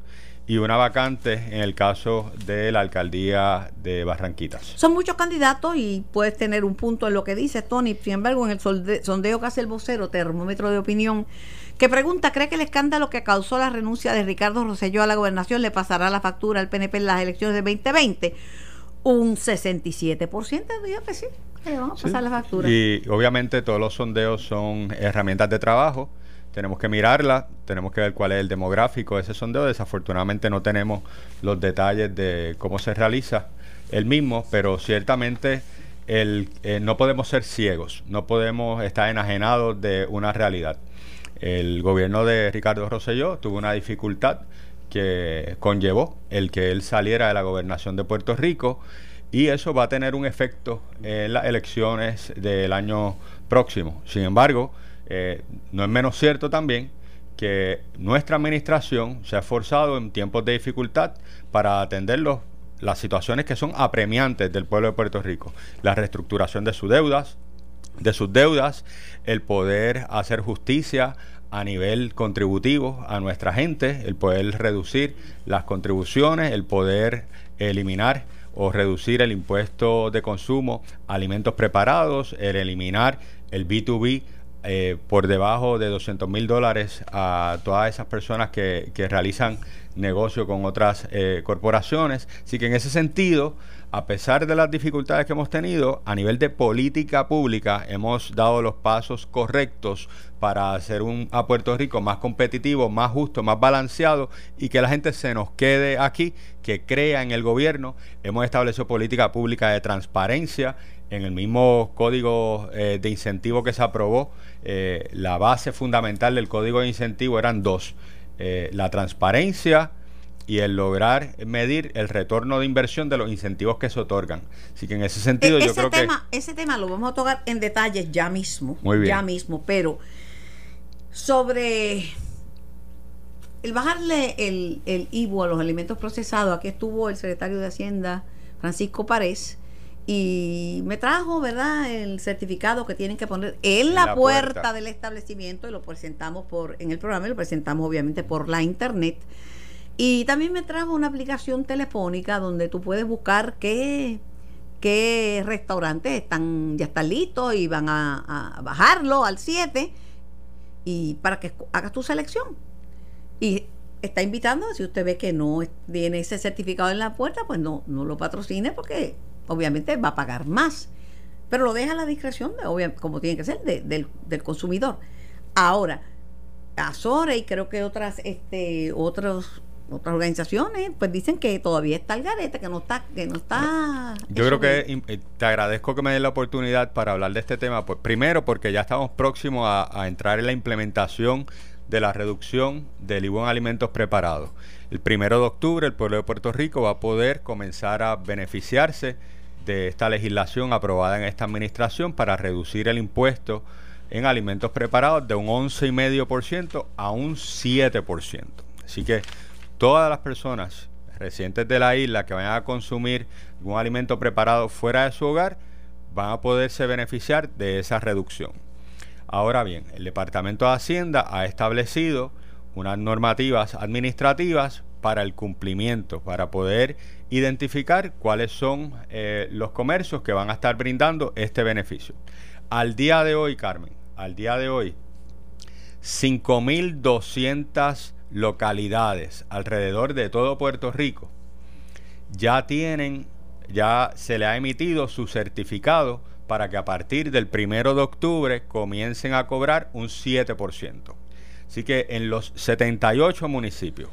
[SPEAKER 8] y una vacante en el caso de la alcaldía de Barranquitas.
[SPEAKER 2] Son muchos candidatos y puedes tener un punto en lo que dice Tony. Sin embargo, en el sondeo que hace el vocero, termómetro de opinión, que pregunta, ¿cree que el escándalo que causó la renuncia de Ricardo Rosselló a la gobernación le pasará la factura al PNP en las elecciones de 2020? un 67% de pues sí, vamos a pasar la factura.
[SPEAKER 8] Y obviamente todos los sondeos son herramientas de trabajo, tenemos que mirarla, tenemos que ver cuál es el demográfico de ese sondeo. Desafortunadamente no tenemos los detalles de cómo se realiza el mismo, pero ciertamente el, eh, no podemos ser ciegos, no podemos estar enajenados de una realidad. El gobierno de Ricardo Rosselló tuvo una dificultad que conllevó el que él saliera de la gobernación de Puerto Rico y eso va a tener un efecto en las elecciones del año próximo. Sin embargo, eh, no es menos cierto también que nuestra administración se ha esforzado en tiempos de dificultad para atender las situaciones que son apremiantes del pueblo de Puerto Rico. La reestructuración de sus deudas, de sus deudas, el poder hacer justicia a nivel contributivo a nuestra gente, el poder reducir las contribuciones, el poder eliminar o reducir el impuesto de consumo alimentos preparados, el eliminar el B2B eh, por debajo de 200 mil dólares a todas esas personas que, realizan negocio con otras eh, corporaciones. Así que en ese sentido, a pesar de las dificultades que hemos tenido, a nivel de política pública hemos dado los pasos correctos para hacer un, a Puerto Rico más competitivo, más justo, más balanceado y que la gente se nos quede aquí, que crea en el gobierno. Hemos establecido política pública de transparencia en el mismo código eh, de incentivo que se aprobó. Eh, la base fundamental del código de incentivo eran dos eh, la transparencia y el lograr medir el retorno de inversión de los incentivos que se otorgan. Así que en ese sentido
[SPEAKER 2] E-
[SPEAKER 8] yo
[SPEAKER 2] ese
[SPEAKER 8] creo
[SPEAKER 2] tema, Ese tema lo vamos a tocar en detalles ya mismo.
[SPEAKER 8] Muy bien.
[SPEAKER 2] Ya mismo, pero sobre el bajarle el, el IVU a los alimentos procesados, aquí estuvo el secretario de Hacienda, Francisco Párez, y me trajo, ¿verdad?, el certificado que tienen que poner en la,
[SPEAKER 8] la
[SPEAKER 2] puerta,
[SPEAKER 8] puerta.
[SPEAKER 2] del establecimiento y lo presentamos por en el programa y lo presentamos obviamente por la internet. Y también me trajo una aplicación telefónica donde tú puedes buscar qué, qué restaurantes están ya están listos y van a, a bajarlo al 7 y para que hagas tu selección. Y está invitando, si usted ve que no tiene ese certificado en la puerta, pues no, no lo patrocine porque obviamente va a pagar más. Pero lo deja a la discreción, de, obvia- como tiene que ser, de- del, del consumidor. Ahora, Azores y creo que otras, este, otros otras organizaciones, pues dicen que todavía está el garete, que no está, que no está.
[SPEAKER 8] Yo creo que eh, te agradezco que me des la oportunidad para hablar de este tema. Pues, primero, porque ya estamos próximos a, a entrar en la implementación de la reducción del IVU en alimentos preparados. El primero de octubre, el pueblo de Puerto Rico va a poder comenzar a beneficiarse de esta legislación aprobada en esta administración para reducir el impuesto en alimentos preparados de un 11,5% a un 7%. Así que todas las personas residentes de la isla que vayan a consumir un alimento preparado fuera de su hogar van a poderse beneficiar de esa reducción. Ahora bien, el Departamento de Hacienda ha establecido unas normativas administrativas para el cumplimiento, para poder identificar cuáles son eh, los comercios que van a estar brindando este beneficio. Al día de hoy, Carmen, al día de hoy, 5.200 localidades alrededor de todo Puerto Rico ya tienen, ya se le ha emitido su certificado para que a partir del primero de octubre comiencen a cobrar un 7%. Así que en los 78 municipios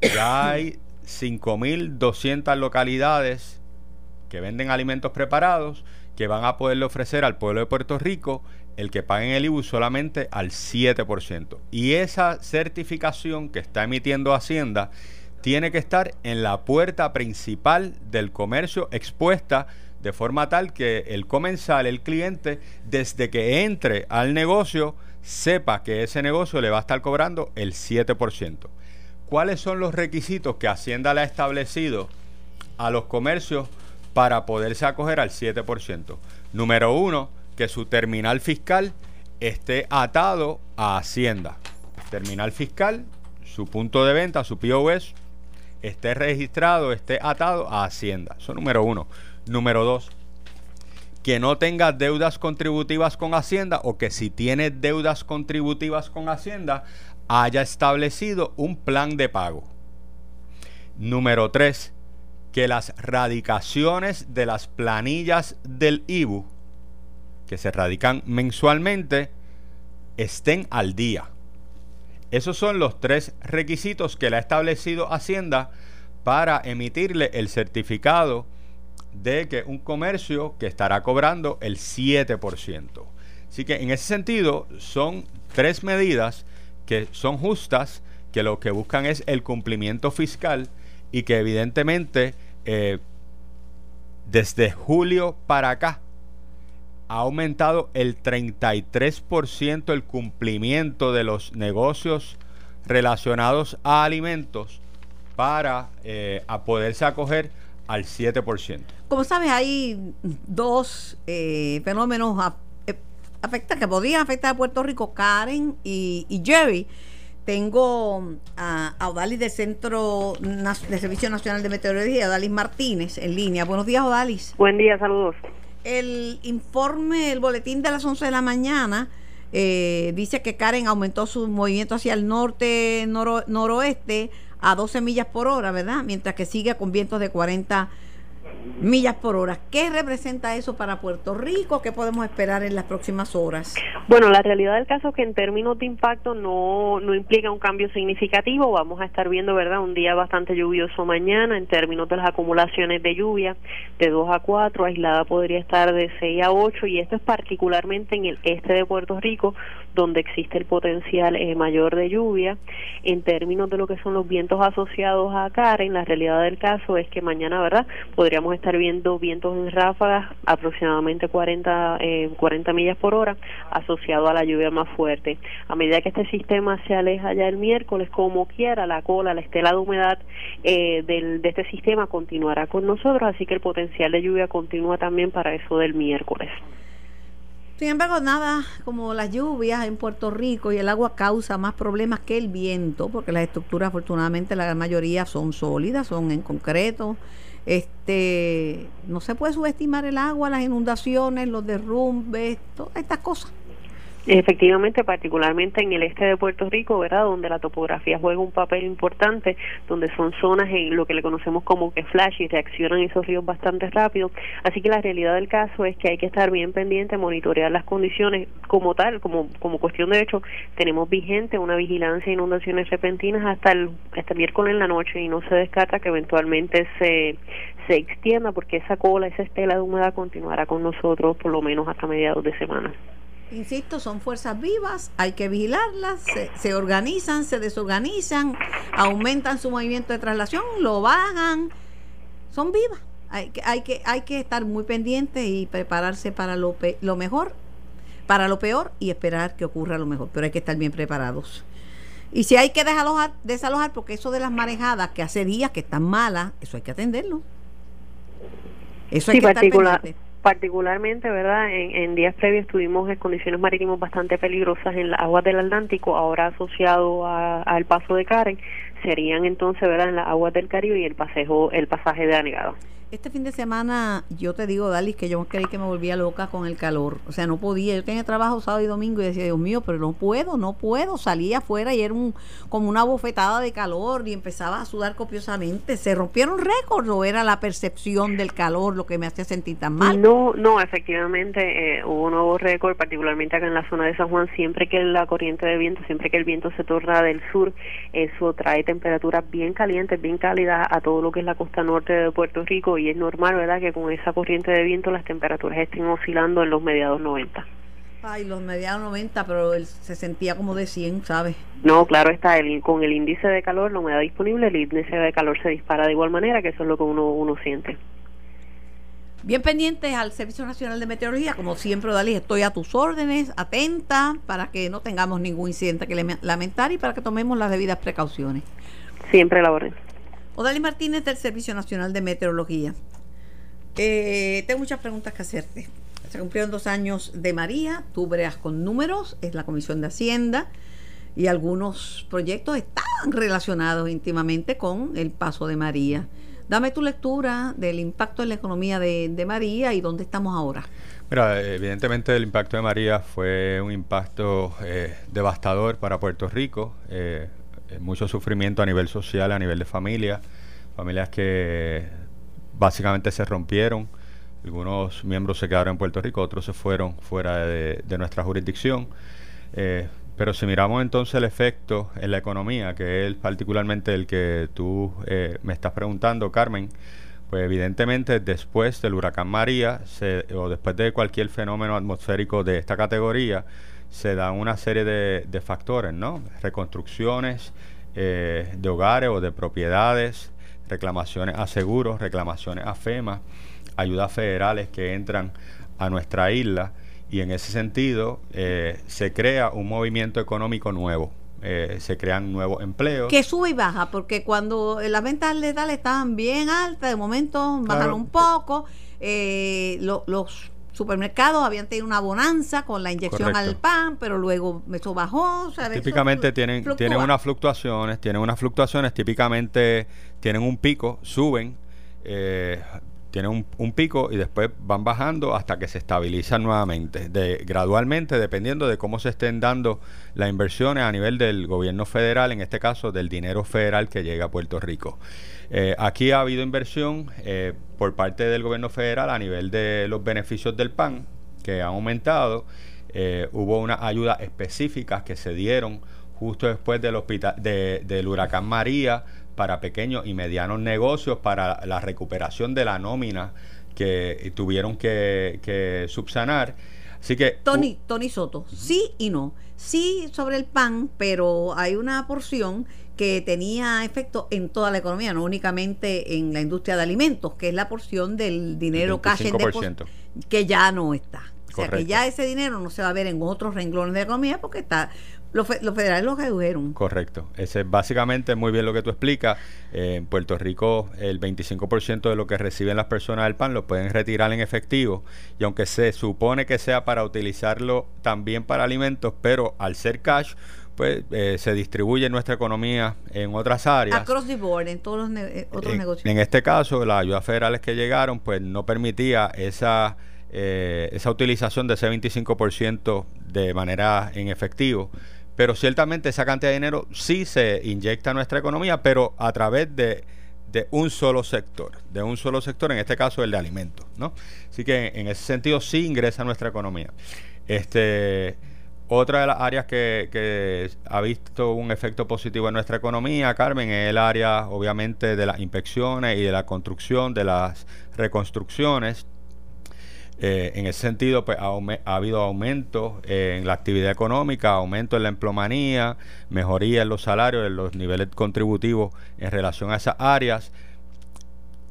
[SPEAKER 8] ya hay 5.200 localidades que venden alimentos preparados que van a poderle ofrecer al pueblo de Puerto Rico el que paguen el IBU solamente al 7%. Y esa certificación que está emitiendo Hacienda tiene que estar en la puerta principal del comercio expuesta de forma tal que el comensal, el cliente, desde que entre al negocio, sepa que ese negocio le va a estar cobrando el 7%. ¿Cuáles son los requisitos que Hacienda le ha establecido a los comercios para poderse acoger al 7%? Número uno, que su terminal fiscal esté atado a Hacienda. Terminal fiscal, su punto de venta, su POS, esté registrado, esté atado a Hacienda. Eso número uno. Número dos, que no tenga deudas contributivas con Hacienda o que si tiene deudas contributivas con Hacienda haya establecido un plan de pago. Número tres, que las radicaciones de las planillas del IBU, que se radican mensualmente, estén al día. Esos son los tres requisitos que le ha establecido Hacienda para emitirle el certificado de que un comercio que estará cobrando el 7%. Así que en ese sentido son tres medidas que son justas, que lo que buscan es el cumplimiento fiscal y que evidentemente eh, desde julio para acá ha aumentado el 33% el cumplimiento de los negocios relacionados a alimentos para eh, a poderse acoger al 7%.
[SPEAKER 2] Como sabes, hay dos eh, fenómenos a- eh, afecta, que podrían afectar a Puerto Rico, Karen y, y Jerry. Tengo a, a Odalis del Centro de Servicio Nacional de Meteorología, Odalis Martínez, en línea. Buenos días, Odalis.
[SPEAKER 9] Buen día, saludos.
[SPEAKER 2] El informe, el boletín de las 11 de la mañana Eh, dice que Karen aumentó su movimiento hacia el norte, noroeste a 12 millas por hora, ¿verdad? Mientras que sigue con vientos de 40 millas por hora. ¿Qué representa eso para Puerto Rico? ¿Qué podemos esperar en las próximas horas?
[SPEAKER 9] Bueno, la realidad del caso es que en términos de impacto no, no implica un cambio significativo. Vamos a estar viendo, ¿verdad? Un día bastante lluvioso mañana en términos de las acumulaciones de lluvia de 2 a 4, aislada podría estar de 6 a 8 y esto es particularmente en el este de Puerto Rico donde existe el potencial eh, mayor de lluvia. En términos de lo que son los vientos asociados a Karen, la realidad del caso es que mañana, ¿verdad? Podríamos estar viendo vientos en ráfagas aproximadamente 40, eh, 40 millas por hora asociado a la lluvia más fuerte. A medida que este sistema se aleja ya el miércoles, como quiera, la cola, la estela de humedad eh, del, de este sistema continuará con nosotros, así que el potencial de lluvia continúa también para eso del miércoles.
[SPEAKER 2] Sin embargo, nada como las lluvias en Puerto Rico y el agua causa más problemas que el viento, porque las estructuras, afortunadamente, la gran mayoría son sólidas, son en concreto. Este, no se puede subestimar el agua, las inundaciones, los derrumbes, todas estas cosas.
[SPEAKER 9] Efectivamente, particularmente en el este de Puerto Rico, ¿verdad? Donde la topografía juega un papel importante, donde son zonas en lo que le conocemos como que flash y reaccionan esos ríos bastante rápido. Así que la realidad del caso es que hay que estar bien pendiente, monitorear las condiciones como tal, como, como cuestión de hecho, tenemos vigente una vigilancia de inundaciones repentinas hasta el, hasta miércoles en la noche y no se descarta que eventualmente se, se extienda porque esa cola, esa estela de humedad continuará con nosotros por lo menos hasta mediados de semana.
[SPEAKER 2] Insisto, son fuerzas vivas, hay que vigilarlas, se, organizan, se desorganizan, aumentan su movimiento de traslación, lo bajan, son vivas. Hay que, hay que, hay que estar muy pendientes y prepararse para lo, lo mejor, para lo peor y esperar que ocurra lo mejor, pero hay que estar bien preparados. Y si hay que desalojar, desalojar, porque eso de las marejadas que hace días que están malas, eso hay que atenderlo.
[SPEAKER 9] Eso hay que estar pendiente particularmente, ¿verdad? En, días previos tuvimos condiciones marítimas bastante peligrosas en las aguas del Atlántico, ahora asociado al paso de Karen, serían entonces, ¿verdad? En las aguas del Caribe y el pasejo, el pasaje de anegado.
[SPEAKER 2] Este fin de semana, yo te digo, Dalis, que yo creí que me volvía loca con el calor. O sea, no podía. Yo tenía trabajo sábado y domingo y decía, Dios mío, pero no puedo, no puedo. Salía afuera y era un, como una bofetada de calor y empezaba a sudar copiosamente. ¿Se rompieron récords o era la percepción del calor lo que me hacía sentir tan mal?
[SPEAKER 9] No, no, efectivamente eh, hubo un nuevo récord, particularmente acá en la zona de San Juan. Siempre que la corriente de viento, siempre que el viento se torna del sur, eso trae temperaturas bien calientes, bien cálidas a todo lo que es la costa norte de Puerto Rico y es normal, ¿verdad?, que con esa corriente de viento las temperaturas estén oscilando en los mediados 90.
[SPEAKER 2] Ay, los mediados 90, pero él se sentía como de 100, ¿sabes?
[SPEAKER 9] No, claro está, el, con el índice de calor, la humedad disponible, el índice de calor se dispara de igual manera, que eso es lo que uno, uno siente.
[SPEAKER 2] Bien pendientes al Servicio Nacional de Meteorología, como siempre, Dalí, estoy a tus órdenes, atenta, para que no tengamos ningún incidente que lamentar y para que tomemos las debidas precauciones.
[SPEAKER 9] Siempre la orden.
[SPEAKER 2] Odali Martínez del Servicio Nacional de Meteorología. Eh, tengo muchas preguntas que hacerte. Se cumplieron dos años de María, tú breas con números, es la Comisión de Hacienda y algunos proyectos están relacionados íntimamente con el paso de María. Dame tu lectura del impacto en la economía de, María y dónde estamos ahora.
[SPEAKER 8] Mira, evidentemente el impacto de María fue un impacto eh, devastador para Puerto Rico. Eh, mucho sufrimiento a nivel social, a nivel de familia, familias que básicamente se rompieron, algunos miembros se quedaron en Puerto Rico, otros se fueron fuera de, nuestra jurisdicción. Eh, pero si miramos entonces el efecto en la economía, que es particularmente el que tú eh, me estás preguntando, Carmen, pues evidentemente después del huracán María o después de cualquier fenómeno atmosférico de esta categoría, se dan una serie de, factores, ¿no? Reconstrucciones eh, de hogares o de propiedades, reclamaciones a seguros, reclamaciones a FEMA, ayudas federales que entran a nuestra isla y en ese sentido eh, se crea un movimiento económico nuevo. Eh, se crean nuevos empleos.
[SPEAKER 2] Que sube y baja, porque cuando las ventas letales estaban bien altas, de momento bajaron un poco, los supermercados habían tenido una bonanza con la inyección al pan, pero luego eso bajó.
[SPEAKER 8] Típicamente tienen, tienen unas fluctuaciones, tienen unas fluctuaciones, típicamente tienen un pico, suben, eh, tienen un, pico y después van bajando hasta que se estabilizan nuevamente, de, gradualmente, dependiendo de cómo se estén dando las inversiones a nivel del gobierno federal, en este caso del dinero federal que llega a Puerto Rico. Eh, aquí ha habido inversión eh, por parte del gobierno federal a nivel de los beneficios del PAN, que han aumentado. Eh, hubo unas ayudas específicas que se dieron justo después del, hospital, de, del huracán María para pequeños y medianos negocios, para la recuperación de la nómina que tuvieron que, que subsanar. Así que...
[SPEAKER 2] Tony, Tony Soto, sí y no. Sí sobre el pan, pero hay una porción que tenía efecto en toda la economía, no únicamente en la industria de alimentos, que es la porción del dinero cash en depósito, que ya no está. O sea, que ya ese dinero no se va a ver en otros renglones de la economía porque está los, federales lo redujeron.
[SPEAKER 8] Correcto. Ese es básicamente muy bien lo que tú explicas. Eh, en Puerto Rico, el 25% de lo que reciben las personas del PAN lo pueden retirar en efectivo. Y aunque se supone que sea para utilizarlo también para alimentos, pero al ser cash, pues eh, se distribuye nuestra economía en otras áreas.
[SPEAKER 2] Across the board, en todos los eh, otros negocios.
[SPEAKER 8] En este caso, las ayudas federales que llegaron, pues no permitía esa, esa utilización de ese 25% de manera en efectivo pero ciertamente esa cantidad de dinero sí se inyecta a nuestra economía, pero a través de, un solo sector, de un solo sector, en este caso el de alimentos, ¿no? Así que en ese sentido sí ingresa a nuestra economía. Este, otra de las áreas que, que, ha visto un efecto positivo en nuestra economía, Carmen, es el área obviamente de las inspecciones y de la construcción, de las reconstrucciones. Eh, en ese sentido, pues ha, habido aumento en la actividad económica, aumento en la emplomanía, mejoría en los salarios, en los niveles contributivos en relación a esas áreas.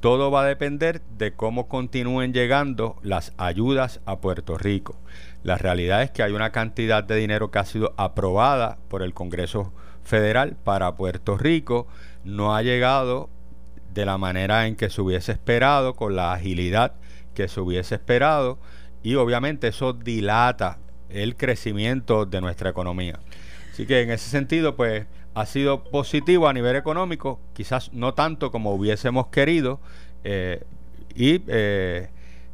[SPEAKER 8] Todo va a depender de cómo continúen llegando las ayudas a Puerto Rico. La realidad es que hay una cantidad de dinero que ha sido aprobada por el Congreso Federal para Puerto Rico. No ha llegado de la manera en que se hubiese esperado, con la agilidad que se hubiese esperado y obviamente eso dilata el crecimiento de nuestra economía. Así que en ese sentido, pues ha sido positivo a nivel económico, quizás no tanto como hubiésemos querido, eh, y eh,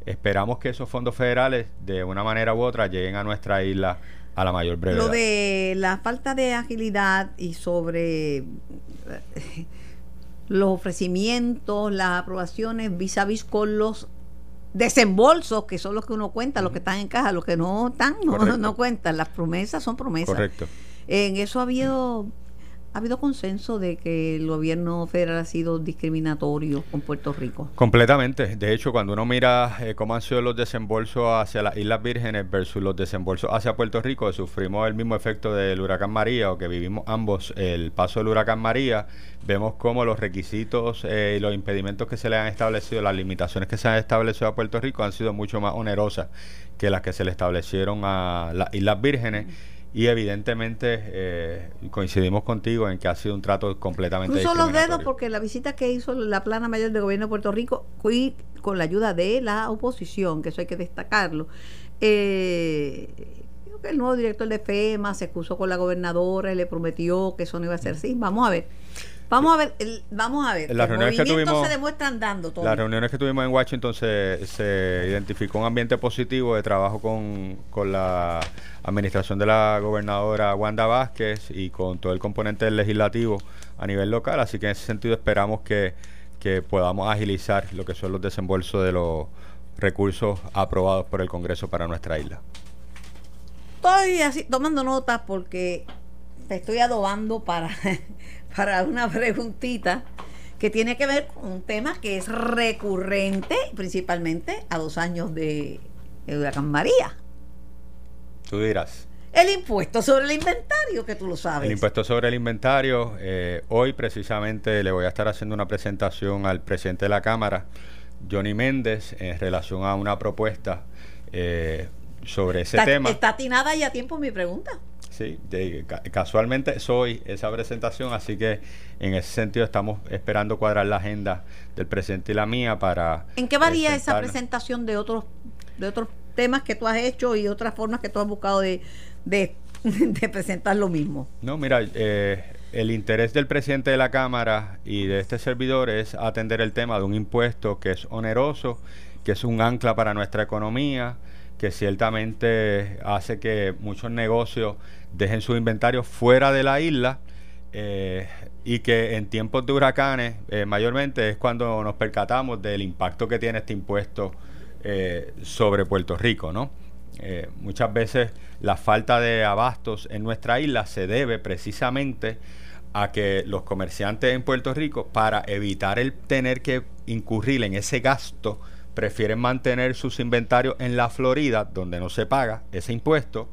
[SPEAKER 8] esperamos que esos fondos federales, de una manera u otra, lleguen a nuestra isla a la mayor brevedad.
[SPEAKER 2] Lo de la falta de agilidad y sobre eh, los ofrecimientos, las aprobaciones vis a vis con los desembolsos, que son los que uno cuenta, los que están en caja, los que no están, no, no, cuentan. Las promesas son promesas.
[SPEAKER 8] Correcto.
[SPEAKER 2] En eso ha habido ¿Ha habido consenso de que el gobierno federal ha sido discriminatorio con Puerto Rico?
[SPEAKER 8] Completamente. De hecho, cuando uno mira eh, cómo han sido los desembolsos hacia las Islas Vírgenes versus los desembolsos hacia Puerto Rico, sufrimos el mismo efecto del huracán María o que vivimos ambos el paso del huracán María, vemos cómo los requisitos eh, y los impedimentos que se le han establecido, las limitaciones que se han establecido a Puerto Rico han sido mucho más onerosas que las que se le establecieron a las Islas Vírgenes. Y evidentemente eh, coincidimos contigo en que ha sido un trato completamente
[SPEAKER 2] Cruzo los dedos porque la visita que hizo la plana mayor del gobierno de Puerto Rico fue con la ayuda de la oposición, que eso hay que destacarlo. Eh, creo que el nuevo director de FEMA se excusó con la gobernadora y le prometió que eso no iba a ser así. Vamos a ver. Vamos a ver, vamos a ver.
[SPEAKER 8] Las reuniones que tuvimos,
[SPEAKER 2] se demuestran dando.
[SPEAKER 8] Las reuniones que tuvimos en Washington se, se identificó un ambiente positivo de trabajo con, con, la administración de la gobernadora Wanda Vázquez y con todo el componente del legislativo a nivel local. Así que en ese sentido esperamos que, que podamos agilizar lo que son los desembolsos de los recursos aprobados por el Congreso para nuestra isla.
[SPEAKER 2] Estoy así tomando notas porque te estoy adobando para para una preguntita que tiene que ver con un tema que es recurrente, principalmente a dos años de, Huracán María.
[SPEAKER 8] Tú dirás.
[SPEAKER 2] El impuesto sobre el inventario, que tú lo sabes.
[SPEAKER 8] El impuesto sobre el inventario. Eh, hoy precisamente le voy a estar haciendo una presentación al presidente de la Cámara, Johnny Méndez, en relación a una propuesta eh, sobre ese tema.
[SPEAKER 2] Está atinada ya a tiempo mi pregunta.
[SPEAKER 8] Sí, casualmente soy esa presentación, así que en ese sentido estamos esperando cuadrar la agenda del presidente y la mía para...
[SPEAKER 2] ¿En qué varía esa presentación de otros, de otros temas que tú has hecho y otras formas que tú has buscado de, de, presentar lo mismo?
[SPEAKER 8] No, mira, eh, el interés del presidente de la Cámara y de este servidor es atender el tema de un impuesto que es oneroso, que es un ancla para nuestra economía, que ciertamente hace que muchos negocios dejen su inventario fuera de la isla eh, y que en tiempos de huracanes eh, mayormente es cuando nos percatamos del impacto que tiene este impuesto eh, sobre Puerto Rico, ¿no? muchas veces la falta de abastos en nuestra isla se debe precisamente a que los comerciantes en Puerto Rico, para evitar el tener que incurrir en ese gasto, prefieren mantener sus inventarios en la Florida, donde no se paga ese impuesto,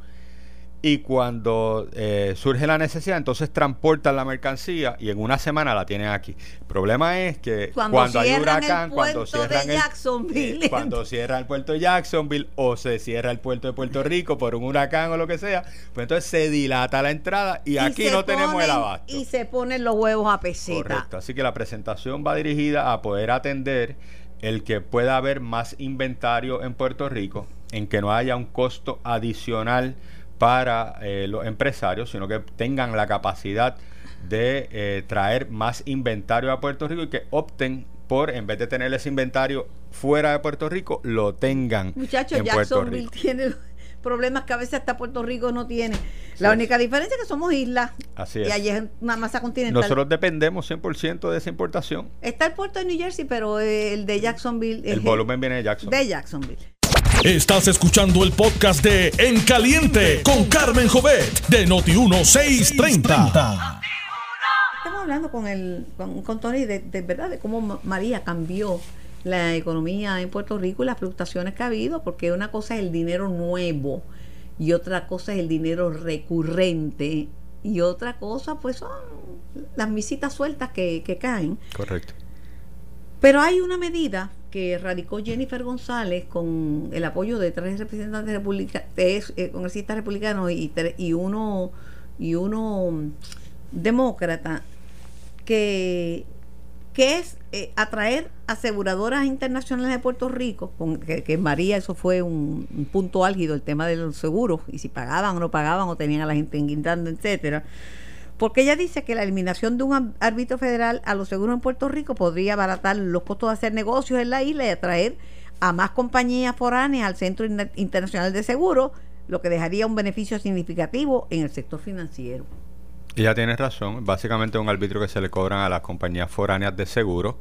[SPEAKER 8] y cuando eh, surge la necesidad, entonces transportan la mercancía y en una semana la tienen aquí. El problema es que cuando, hay huracán, cuando cierran, el, eh, cuando cierra el puerto de Jacksonville o se cierra el puerto de Puerto Rico por un huracán o lo que sea, pues entonces se dilata la entrada y, aquí no tenemos el abasto.
[SPEAKER 2] Y se ponen los huevos a peseta.
[SPEAKER 8] Correcto, así que la presentación va dirigida a poder atender el que pueda haber más inventario en Puerto Rico, en que no haya un costo adicional para eh, los empresarios, sino que tengan la capacidad de eh, traer más inventario a Puerto Rico y que opten por, en vez de tener ese inventario fuera de Puerto Rico, lo tengan
[SPEAKER 2] Muchachos, en Jacksonville Puerto Rico. tiene problemas que a veces hasta Puerto Rico no tiene. La única diferencia es que somos islas.
[SPEAKER 8] Así es.
[SPEAKER 2] Y allí es una masa continental.
[SPEAKER 8] Nosotros dependemos 100% de esa importación.
[SPEAKER 2] Está el puerto de New Jersey, pero el de Jacksonville...
[SPEAKER 8] El, el volumen viene de Jacksonville.
[SPEAKER 2] De Jacksonville.
[SPEAKER 1] Estás escuchando el podcast de En Caliente con Carmen Jovet de Noti1630.
[SPEAKER 2] Estamos hablando con el con, Tony de, verdad de cómo María cambió la economía en Puerto Rico y las fluctuaciones que ha habido, porque una cosa es el dinero nuevo y otra cosa es el dinero recurrente y otra cosa pues son las misitas sueltas que, que caen.
[SPEAKER 8] Correcto.
[SPEAKER 2] Pero hay una medida que radicó Jennifer González con el apoyo de tres representantes republicanos, eh, congresistas republicanos y, y uno y uno mm, demócrata que, que es eh, atraer aseguradoras internacionales de Puerto Rico, con, que, que, María eso fue un, punto álgido, el tema de los seguros, y si pagaban o no pagaban o tenían a la gente enguindando, etcétera porque ella dice que la eliminación de un árbitro federal a los seguros en Puerto Rico podría abaratar los costos de hacer negocios en la isla y atraer a más compañías foráneas al Centro Internacional de Seguros, lo que dejaría un beneficio significativo en el sector financiero.
[SPEAKER 8] Ella tiene razón, básicamente un árbitro que se le cobran a las compañías foráneas de seguros.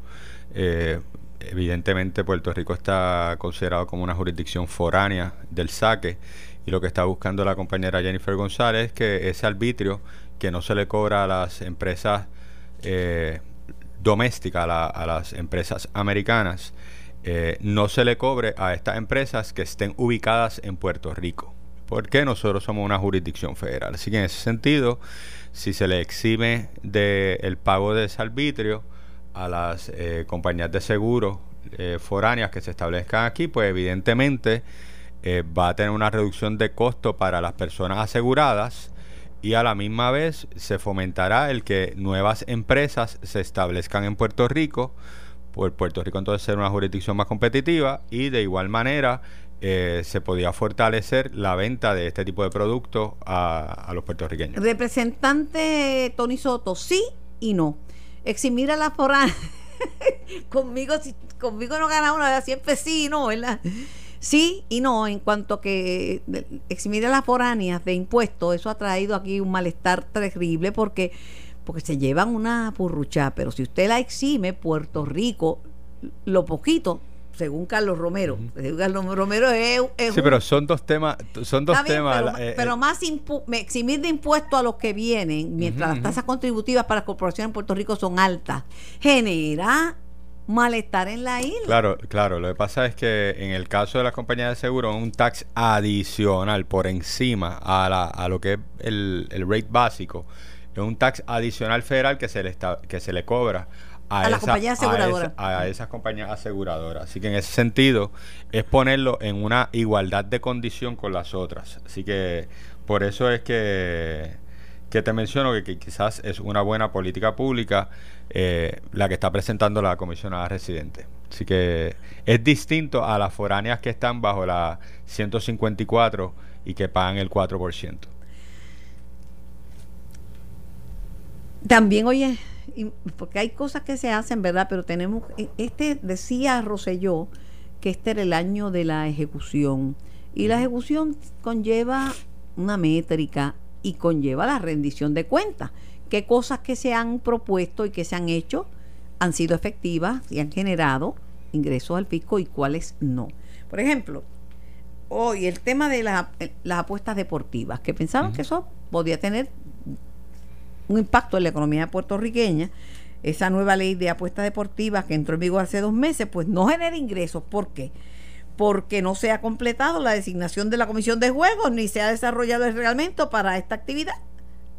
[SPEAKER 8] Eh, evidentemente Puerto Rico está considerado como una jurisdicción foránea del saque y lo que está buscando la compañera Jennifer González es que ese arbitrio que no se le cobra a las empresas eh, domésticas, a, las empresas americanas, eh, no se le cobre a estas empresas que estén ubicadas en Puerto Rico, porque nosotros somos una jurisdicción federal. Así que en ese sentido, si se le exime del pago de ese arbitrio a las eh, compañías de seguro foráneas que se establezcan aquí, pues evidentemente va a tener una reducción de costo para las personas aseguradas y a la misma vez se fomentará el que nuevas empresas se establezcan en Puerto Rico, por Puerto Rico entonces ser una jurisdicción más competitiva y de igual manera eh, se podía fortalecer la venta de este tipo de productos a, los puertorriqueños.
[SPEAKER 2] Representante Tony Soto, sí y no. Eximir a la foránea. conmigo, conmigo no gana uno, siempre sí no, ¿verdad? Sí y no, en cuanto a que eximir a las foráneas de impuestos, eso ha traído aquí un malestar terrible porque, porque se llevan una purrucha, pero si usted la exime, Puerto Rico, lo poquito, según Carlos Romero, Carlos Romero es,
[SPEAKER 8] Sí, pero son dos temas, son dos temas.
[SPEAKER 2] Pero, eh, pero eh, más eximir de impuestos a los que vienen, mientras las tasas contributivas para las corporaciones en Puerto Rico son altas, genera malestar en la isla.
[SPEAKER 8] Claro, claro. Lo que pasa es que en el caso de las compañías de seguro, un tax adicional por encima a, la, a lo que es el, el rate básico, es un tax adicional federal que se le, está, que se le cobra a, a, a, esas compañías aseguradoras. Así que en ese sentido es ponerlo en una igualdad de condición con las otras. Así que por eso es que, que te menciono que, que quizás es una buena política pública eh, la que está presentando la comisionada residente. Así que es distinto a las foráneas que están bajo la 154 y que pagan el 4%.
[SPEAKER 2] También, oye, porque hay cosas que se hacen, ¿verdad? Pero tenemos, e- este decía Roselló que este era el año de la ejecución. Y la ejecución conlleva una métrica y conlleva la rendición de cuentas. ¿Qué cosas que se han propuesto y que se han hecho han sido efectivas y han generado ingresos al fisco y cuáles no? Por ejemplo, hoy el tema de la- las apuestas deportivas, que pensaban que eso podía tener un impacto en la economía puertorriqueña. Esa nueva ley de apuestas deportivas que entró en vigor hace dos meses, pues no genera ingresos. ¿Por qué? Porque no se ha completado la designación de la comisión de juegos ni se ha desarrollado el reglamento para esta actividad.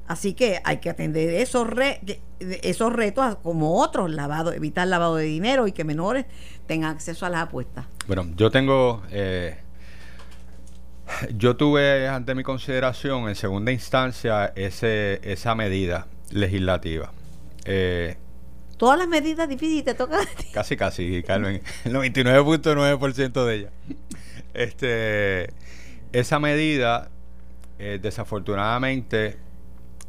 [SPEAKER 2] Así que hay que atender esos, re- esos retos como otros, lavado, evitar lavado de dinero y que menores tengan acceso a las apuestas.
[SPEAKER 8] Bueno, yo tengo. eh, yo tuve ante mi consideración en segunda instancia ese, esa medida legislativa. Eh,
[SPEAKER 2] Todas las medidas difíciles te tocan
[SPEAKER 8] casi, casi, Carmen. El 99.9% de ella. Este, esa medida, eh, desafortunadamente,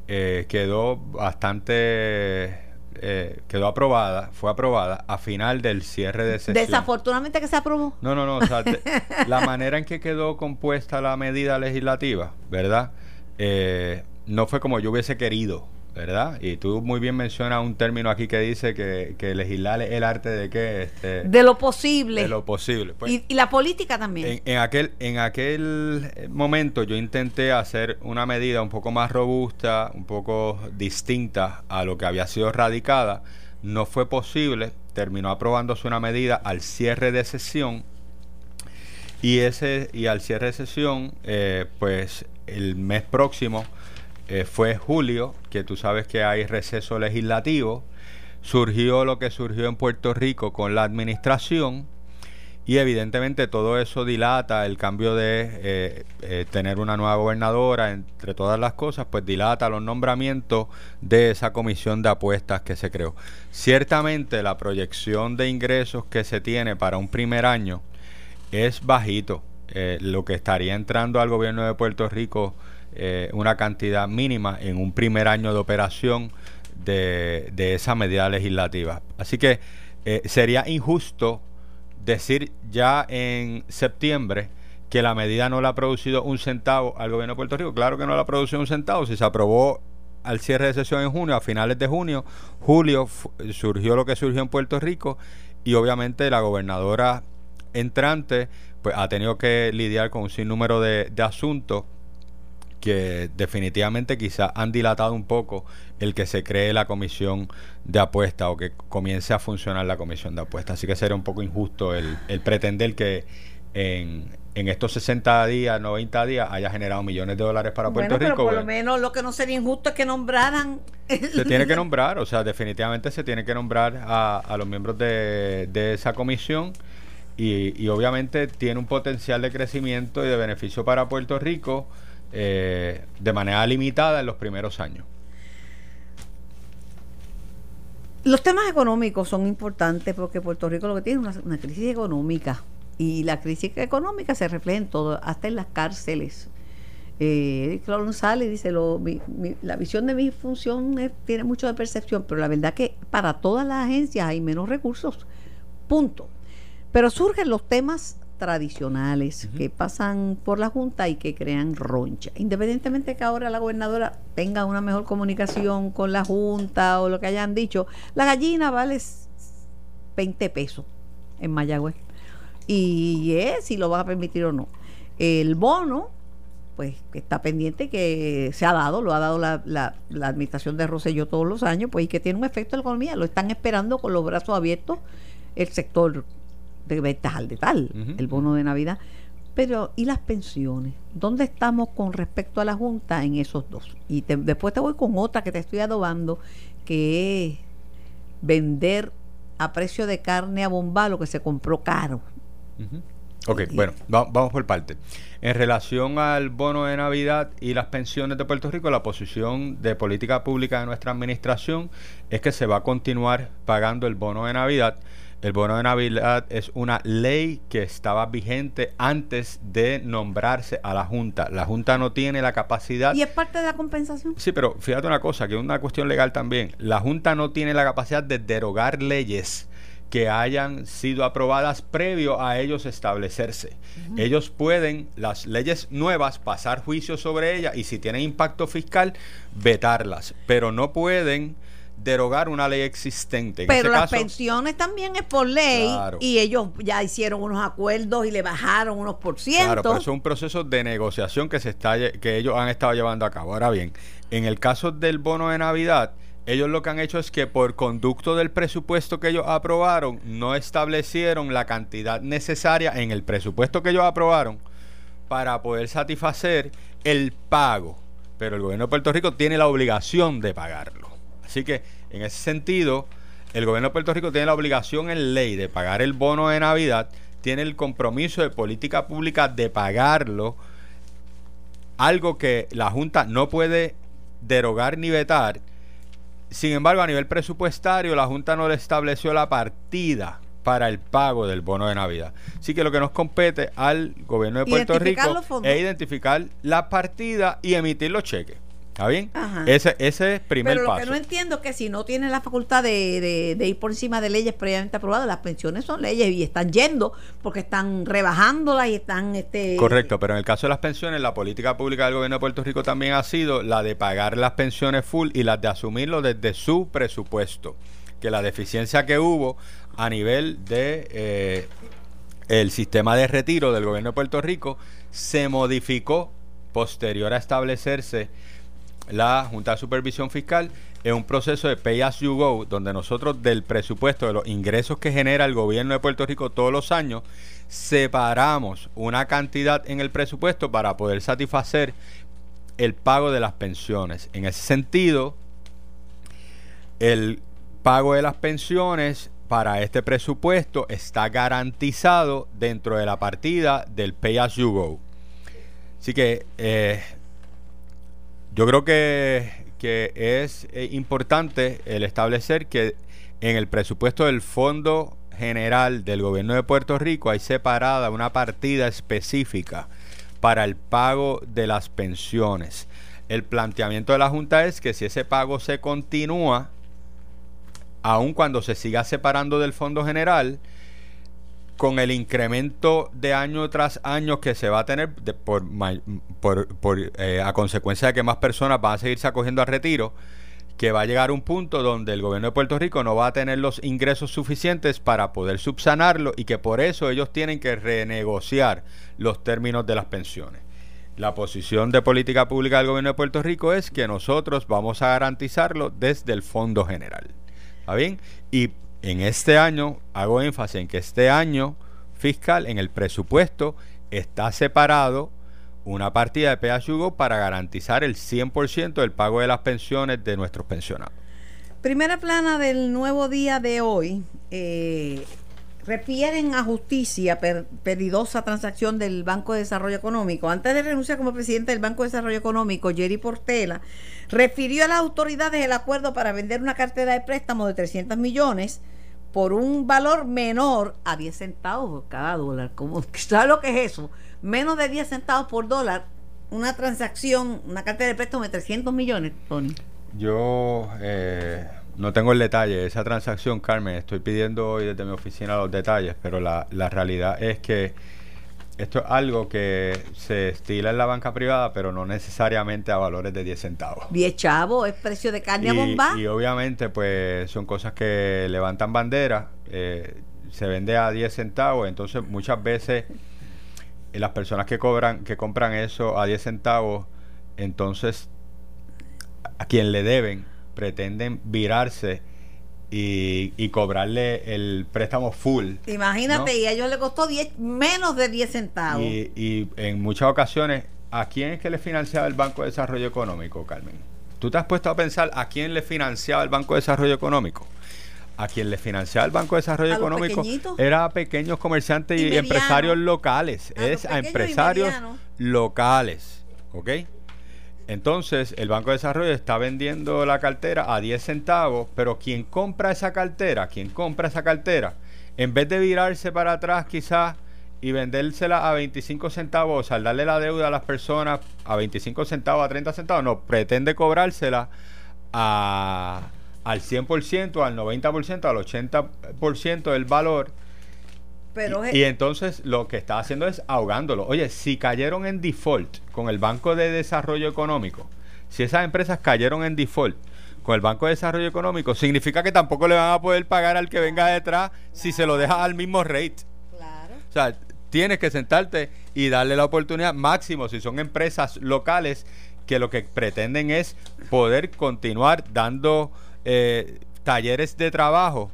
[SPEAKER 8] eh, quedó bastante. Eh, quedó aprobada, fue aprobada a final del cierre de sesión.
[SPEAKER 2] Desafortunadamente que se aprobó.
[SPEAKER 8] No, no, no. o sea, la manera en que quedó compuesta la medida legislativa, ¿verdad? Eh, no fue como yo hubiese querido, ¿verdad? Y tú muy bien mencionas un término aquí que dice que, que legislar es el arte de qué? Este,
[SPEAKER 2] De lo posible.
[SPEAKER 8] de lo posible. Pues,
[SPEAKER 2] y, y la política también.
[SPEAKER 8] en, en aquel, en aquel momento yo intenté hacer una medida un poco más robusta, un poco distinta a lo que había sido radicada. No fue posible. Terminó aprobándose una medida al cierre de sesión. Y ese y al cierre de sesión, eh, pues el mes próximo eh, fue julio, que tú sabes que hay receso legislativo. Surgió lo que surgió en Puerto Rico con la administración. Y evidentemente todo eso dilata el cambio de eh, eh, tener una nueva gobernadora, entre todas las cosas, pues dilata los nombramientos de esa comisión de apuestas que se creó. Ciertamente la proyección de ingresos que se tiene para un primer año es bajito. Lo que estaría entrando al gobierno de Puerto Rico eh, una cantidad mínima en un primer año de operación de, de esa medida legislativa. Así que eh, sería injusto decir ya en septiembre que la medida no le ha producido un centavo al gobierno de Puerto Rico. Claro que no le ha producido un centavo. Si se aprobó al cierre de sesión en junio, a finales de junio, julio surgió lo que surgió en Puerto Rico y obviamente la gobernadora entrante pues ha tenido que lidiar con un sinnúmero de, de asuntos que definitivamente quizás han dilatado un poco el que se cree la comisión de apuestas o que comience a funcionar la comisión de apuestas. Así que sería un poco injusto el, el pretender que en, en estos 60 días, 90 días, haya generado millones de dólares para Puerto
[SPEAKER 2] bueno, pero
[SPEAKER 8] Rico.
[SPEAKER 2] por
[SPEAKER 8] bueno.
[SPEAKER 2] lo menos lo que no sería injusto es que nombraran.
[SPEAKER 8] Se tiene que nombrar, o sea, definitivamente se tiene que nombrar a, a los miembros de, de esa comisión y, y obviamente tiene un potencial de crecimiento y de beneficio para Puerto Rico eh, de manera limitada en los primeros años.
[SPEAKER 2] Los temas económicos son importantes porque Puerto Rico lo que tiene es una, una crisis económica y la crisis económica se refleja en todo, hasta en las cárceles. Eh, Claudio dice, lo, mi- la visión de mi función tiene mucho de percepción, pero la verdad que para todas las agencias hay menos recursos, punto. Pero surgen los temas tradicionales que pasan por la Junta y que crean roncha. Independientemente que ahora la gobernadora tenga una mejor comunicación con la Junta o lo que hayan dicho, la gallina vale s- 20 pesos en Mayagüez. Y es si lo van a permitir o no. El bono, pues que está pendiente que se ha dado, lo ha dado la, la, la administración de Rosselló todos los años, pues y que tiene un efecto en la economía. Lo están esperando con los brazos abiertos el sector de ventas al detal,
[SPEAKER 8] Ujú.
[SPEAKER 2] el bono de Navidad. Pero, ¿y las pensiones? ¿Dónde estamos con respecto a la Junta en esos dos? Y te- después te voy con otra que te estoy adobando, que es vender a precio de carne a bomba lo que se compró caro.
[SPEAKER 8] Ujú. Ok, bueno, va- vamos por parte. En relación al bono de Navidad y las pensiones de Puerto Rico, la posición de política pública de nuestra administración es que se va a continuar pagando el bono de Navidad. El bono de Navidad es una ley que estaba vigente antes de nombrarse a la Junta. La Junta no tiene la capacidad...
[SPEAKER 2] ¿Y es parte de la compensación?
[SPEAKER 8] Sí, pero fíjate una cosa, que es una cuestión legal también. La Junta no tiene la capacidad de derogar leyes que hayan sido aprobadas previo a ellos establecerse. Ellos pueden, las leyes nuevas, pasar juicio sobre ellas y si tienen impacto fiscal, vetarlas, pero no pueden derogar una ley existente. En
[SPEAKER 2] Pero las
[SPEAKER 8] caso,
[SPEAKER 2] pensiones también es por ley
[SPEAKER 8] Claro.
[SPEAKER 2] y ellos ya hicieron unos acuerdos y le bajaron unos por ciento.
[SPEAKER 8] Claro, pero eso es un proceso de negociación que se está que ellos han estado llevando a cabo. Ahora bien, en el caso del bono de Navidad, ellos lo que han hecho es que por conducto del presupuesto que ellos aprobaron, no establecieron la cantidad necesaria en el presupuesto que ellos aprobaron para poder satisfacer el pago. Pero el gobierno de Puerto Rico tiene la obligación de pagarlo. Así que, en ese sentido, el gobierno de Puerto Rico tiene la obligación en ley de pagar el bono de Navidad, tiene el compromiso de política pública de pagarlo, algo que la Junta no puede derogar ni vetar. Sin embargo, a nivel presupuestario, la Junta no le estableció la partida para el pago del bono de Navidad. Así que lo que nos compete al gobierno de Puerto Rico es identificar la partida y emitir los cheques. ¿Está bien?
[SPEAKER 2] Ajá.
[SPEAKER 8] Ese, ese es primer
[SPEAKER 2] Pero lo
[SPEAKER 8] paso.
[SPEAKER 2] que no entiendo es que si no tienen la facultad de, de- de ir por encima de leyes previamente aprobadas, las pensiones son leyes y están yendo porque están rebajándolas y están... este
[SPEAKER 8] Correcto, pero en el caso de las pensiones, la política pública del gobierno de Puerto Rico también ha sido la de pagar las pensiones full y las de asumirlo desde su presupuesto. Que la deficiencia que hubo a nivel de eh, el sistema de retiro del gobierno de Puerto Rico se modificó posterior a establecerse la Junta de Supervisión Fiscal en un proceso de pay as you go, donde nosotros del presupuesto de los ingresos que genera el gobierno de Puerto Rico todos los años, separamos una cantidad en el presupuesto para poder satisfacer el pago de las pensiones. En ese sentido, el pago de las pensiones para este presupuesto está garantizado dentro de la partida del Pay As You Go. Así que eh, yo creo que, que es eh, importante el establecer que en el presupuesto del Fondo General del Gobierno de Puerto Rico hay separada una partida específica para el pago de las pensiones. El planteamiento de la Junta es que si ese pago se continúa, aun cuando se siga separando del Fondo General, con el incremento de año tras año que se va a tener por, eh, a consecuencia de que más personas van a seguirse acogiendo al retiro, que va a llegar un punto donde el gobierno de Puerto Rico no va a tener los ingresos suficientes para poder subsanarlo y que por eso ellos tienen que renegociar los términos de las pensiones. La posición de política pública del gobierno de Puerto Rico es que nosotros vamos a garantizarlo desde el Fondo General. ¿Está bien? Y en este año, hago énfasis en que este año fiscal, en el presupuesto, está separado una partida de PHUGO para garantizar el 100% del pago de las pensiones de nuestros pensionados.
[SPEAKER 2] Primera plana del nuevo día de hoy. eh, refieren a justicia per- peligrosa transacción del Banco de Desarrollo Económico. Antes de renunciar como presidente del Banco de Desarrollo Económico, Jerry Portela refirió a las autoridades el acuerdo para vender una cartera de préstamo de 300 millones por un valor menor a 10 centavos cada dólar. ¿Cómo? ¿Sabes lo que es eso? Menos de 10 centavos por dólar. Una transacción, una cartera de préstamo de 300 millones, Tony.
[SPEAKER 8] Yo eh, no tengo el detalle de esa transacción, Carmen. Estoy pidiendo hoy desde mi oficina los detalles, pero la, la realidad es que esto es algo que se estila en la banca privada, pero no necesariamente a valores de 10 centavos.
[SPEAKER 2] 10 chavos, es precio de carne a bomba.
[SPEAKER 8] Y, y obviamente, pues son cosas que levantan bandera, eh, se vende a 10 centavos, entonces muchas veces eh, las personas que cobran, que compran eso a 10 centavos, entonces a quien le deben pretenden virarse y, y cobrarle el préstamo full.
[SPEAKER 2] Imagínate,
[SPEAKER 8] ¿no?
[SPEAKER 2] y a ellos le costó 10, menos de 10 centavos.
[SPEAKER 8] Y, y en muchas ocasiones, ¿a quién es que le financiaba el Banco de Desarrollo Económico, Carmen? ¿Tú te has puesto a pensar a quién le financiaba el Banco de Desarrollo Económico? A quien le financiaba el Banco de Desarrollo
[SPEAKER 2] ¿A los
[SPEAKER 8] Económico era a pequeños comerciantes
[SPEAKER 2] Y
[SPEAKER 8] empresarios locales.
[SPEAKER 2] A
[SPEAKER 8] es a empresarios locales. ¿Ok? Entonces, el Banco de Desarrollo está vendiendo la cartera a 10 centavos, pero quien compra esa cartera, quien compra esa cartera, en vez de virarse para atrás quizás y vendérsela a 25 centavos, o saldarle la deuda a las personas a 25 centavos, a 30 centavos, no, pretende cobrársela a, al 100%, al 90%, al 80% del valor.
[SPEAKER 2] Pero
[SPEAKER 8] y, y entonces lo que está haciendo es ahogándolo. Oye, si cayeron en default con el Banco de Desarrollo Económico, si esas empresas cayeron en default con el Banco de Desarrollo Económico, significa que tampoco le van a poder pagar al que venga detrás si se lo deja al mismo rate.
[SPEAKER 2] Claro.
[SPEAKER 8] O sea, tienes que sentarte y darle la oportunidad máximo si son empresas locales que lo que pretenden es poder continuar dando eh, talleres de trabajo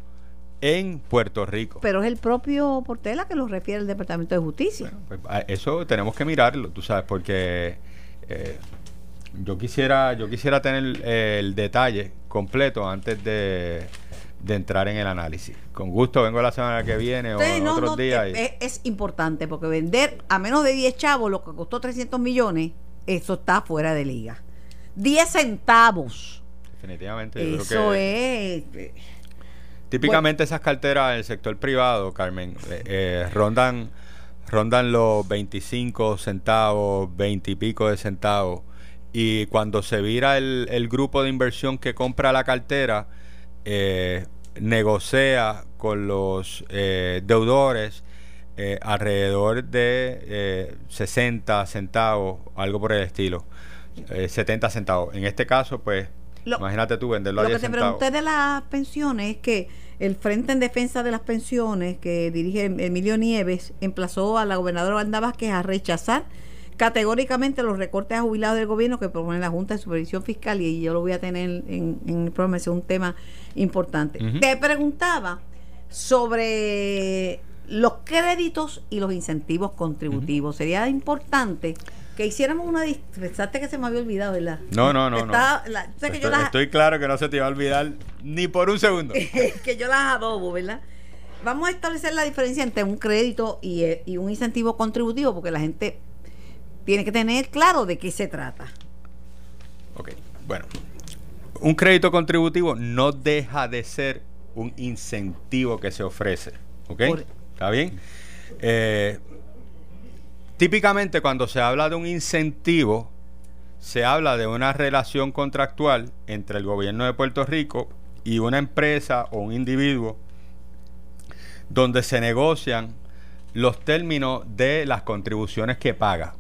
[SPEAKER 8] en Puerto Rico.
[SPEAKER 2] Pero es el propio Portela que lo refiere el Departamento de Justicia.
[SPEAKER 8] Pues, a eso tenemos que mirarlo, tú sabes, porque eh, yo quisiera, yo quisiera tener eh, el detalle completo antes de, de entrar en el análisis. Con gusto vengo la semana que viene o en
[SPEAKER 2] no,
[SPEAKER 8] otros
[SPEAKER 2] no,
[SPEAKER 8] días.
[SPEAKER 2] es,
[SPEAKER 8] y-
[SPEAKER 2] es- importante porque vender a menos de 10 chavos lo que costó 300 millones, eso está fuera de liga. 10 centavos.
[SPEAKER 8] definitivamente. yo creo
[SPEAKER 2] Eso
[SPEAKER 8] que-
[SPEAKER 2] es.
[SPEAKER 8] Típicamente esas carteras del sector privado, Carmen, eh, eh, rondan rondan los 25 centavos, 20 y pico de centavos. Y cuando se vira el, el grupo de inversión que compra la cartera, eh, negocia con los eh, deudores alrededor de eh, 60 centavos, algo por el estilo. eh, 70 centavos. En este caso, pues,
[SPEAKER 2] Lo-
[SPEAKER 8] imagínate tú venderlo a
[SPEAKER 2] Lo que
[SPEAKER 8] 10
[SPEAKER 2] te
[SPEAKER 8] centavos.
[SPEAKER 2] pregunté de las pensiones es que el Frente en Defensa de las Pensiones, que dirige Emilio Nieves, emplazó a la gobernadora Wanda Vázquez a rechazar categóricamente los recortes a jubilados del gobierno que propone la Junta de Supervisión Fiscal y yo lo voy a tener en, en el programa, es un tema importante. Te preguntaba sobre los créditos y los incentivos contributivos. Sería importante que hiciéramos una... Pensaste que se me había olvidado, ¿verdad?
[SPEAKER 8] No, no, no. no.
[SPEAKER 2] Que yo
[SPEAKER 8] Estoy,
[SPEAKER 2] las-
[SPEAKER 8] estoy claro que no se te iba a olvidar ni por un segundo.
[SPEAKER 2] que yo las adobo, ¿verdad? Vamos a establecer la diferencia entre un crédito y, eh, y un incentivo contributivo, porque la gente tiene que tener claro de qué se trata.
[SPEAKER 8] Ok, bueno. Un crédito contributivo no deja de ser un incentivo que se ofrece. ¿Ok? ¿Está bien? Eh, típicamente cuando se habla de un incentivo, se habla de una relación contractual entre el gobierno de Puerto Rico y una empresa o un individuo donde se negocian los términos de las contribuciones que paga.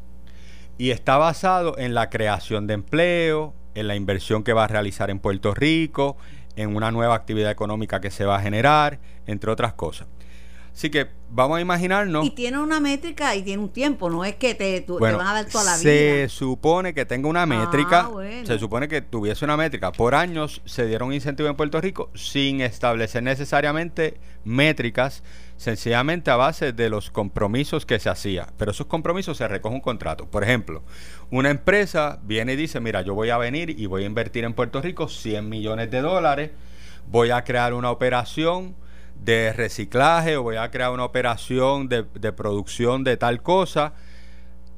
[SPEAKER 8] Y está basado en la creación de empleo, en la inversión que va a realizar en Puerto Rico, en una nueva actividad económica que se va a generar, entre otras cosas. Así que vamos a imaginarnos...
[SPEAKER 2] Y tiene una métrica y tiene un tiempo, no es que te, tú- te van a dar toda la
[SPEAKER 8] se
[SPEAKER 2] vida.
[SPEAKER 8] supone que tenga una métrica,
[SPEAKER 2] Ah, bueno.
[SPEAKER 8] se supone que tuviese una métrica. Por años se dieron incentivos en Puerto Rico sin establecer necesariamente métricas, sencillamente a base de los compromisos que se hacía. Pero esos compromisos se recoge un contrato. Por ejemplo, una empresa viene y dice, mira, yo voy a venir y voy a invertir en Puerto Rico 100 millones de dólares, voy a crear una operación de reciclaje o voy a crear una operación de, de producción de tal cosa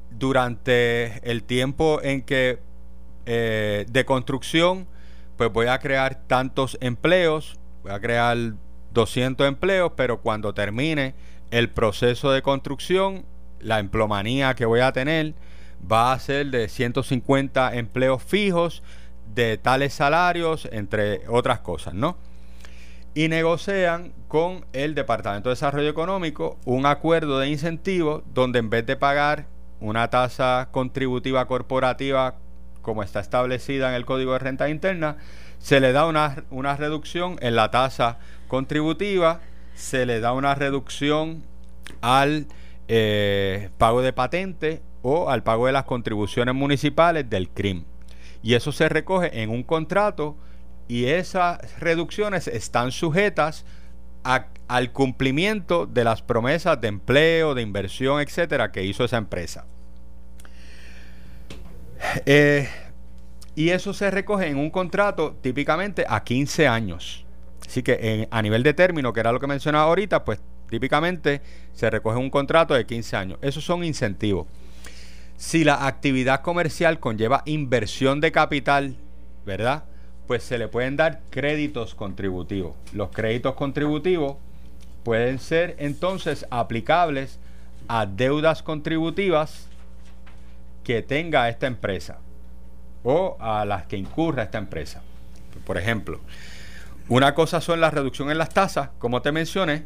[SPEAKER 8] durante el tiempo en que eh, de construcción, pues voy a crear tantos empleos, voy a crear 200 empleos, pero cuando termine el proceso de construcción, la emplomanía que voy a tener va a ser de 150 empleos fijos, de tales salarios, entre otras cosas, ¿no? Y negocian con el Departamento de Desarrollo Económico un acuerdo de incentivos donde en vez de pagar una tasa contributiva corporativa como está establecida en el Código de Renta Interna, se le da una, una reducción en la tasa contributiva, se le da una reducción al eh, pago de patente o al pago de las contribuciones municipales del CRIM. Y eso se recoge en un contrato y esas reducciones están sujetas al cumplimiento de las promesas de empleo, de inversión, etcétera, que hizo esa empresa. Eh, y eso se recoge en un contrato típicamente a 15 años. Así que a nivel de término, que era lo que mencionaba ahorita, pues típicamente se recoge un contrato de 15 años. Esos son incentivos. Si la actividad comercial conlleva inversión de capital, ¿verdad? Pues se le pueden dar créditos contributivos. Los créditos contributivos pueden ser entonces aplicables a deudas contributivas que tenga esta empresa o a las que incurra esta empresa. Por ejemplo, una cosa son la reducción en las tasas, como te mencioné.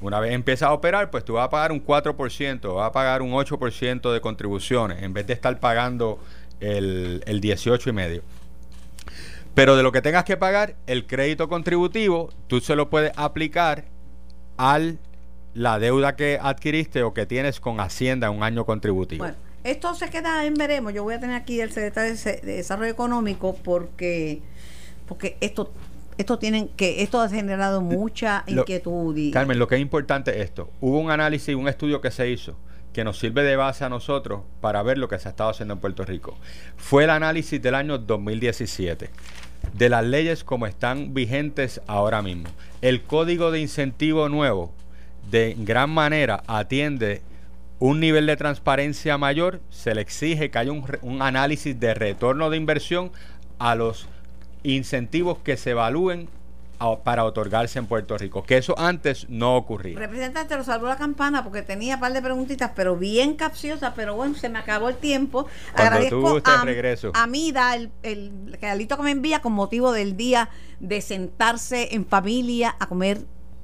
[SPEAKER 8] Una vez empiezas a operar, pues tú vas a pagar un 4%, vas a pagar un 8% de contribuciones, en vez de estar pagando el, el 18,5%. Pero de lo que tengas que pagar, el crédito contributivo, tú se lo puedes aplicar a la deuda que adquiriste o que tienes con Hacienda en un año contributivo.
[SPEAKER 2] Bueno, esto se queda en veremos. Yo voy a tener aquí el secretario de Desarrollo Económico porque, porque esto esto tienen que esto ha generado mucha inquietud. Y,
[SPEAKER 8] Carmen, lo que es importante es esto. Hubo un análisis, un estudio que se hizo que nos sirve de base a nosotros para ver lo que se ha estado haciendo en Puerto Rico. Fue el análisis del año 2017 de las leyes como están vigentes ahora mismo. El código de incentivo nuevo de gran manera atiende un nivel de transparencia mayor, se le exige que haya un, un análisis de retorno de inversión a los incentivos que se evalúen para otorgarse en Puerto Rico, que eso antes no ocurría.
[SPEAKER 2] Representante, lo salvó la campana porque tenía un par de preguntitas, pero bien capciosas, pero bueno, se me acabó el tiempo.
[SPEAKER 8] Cuando Agradezco a, regreso.
[SPEAKER 2] a Mida el, el regalito que me envía con motivo del día de sentarse en familia a comer,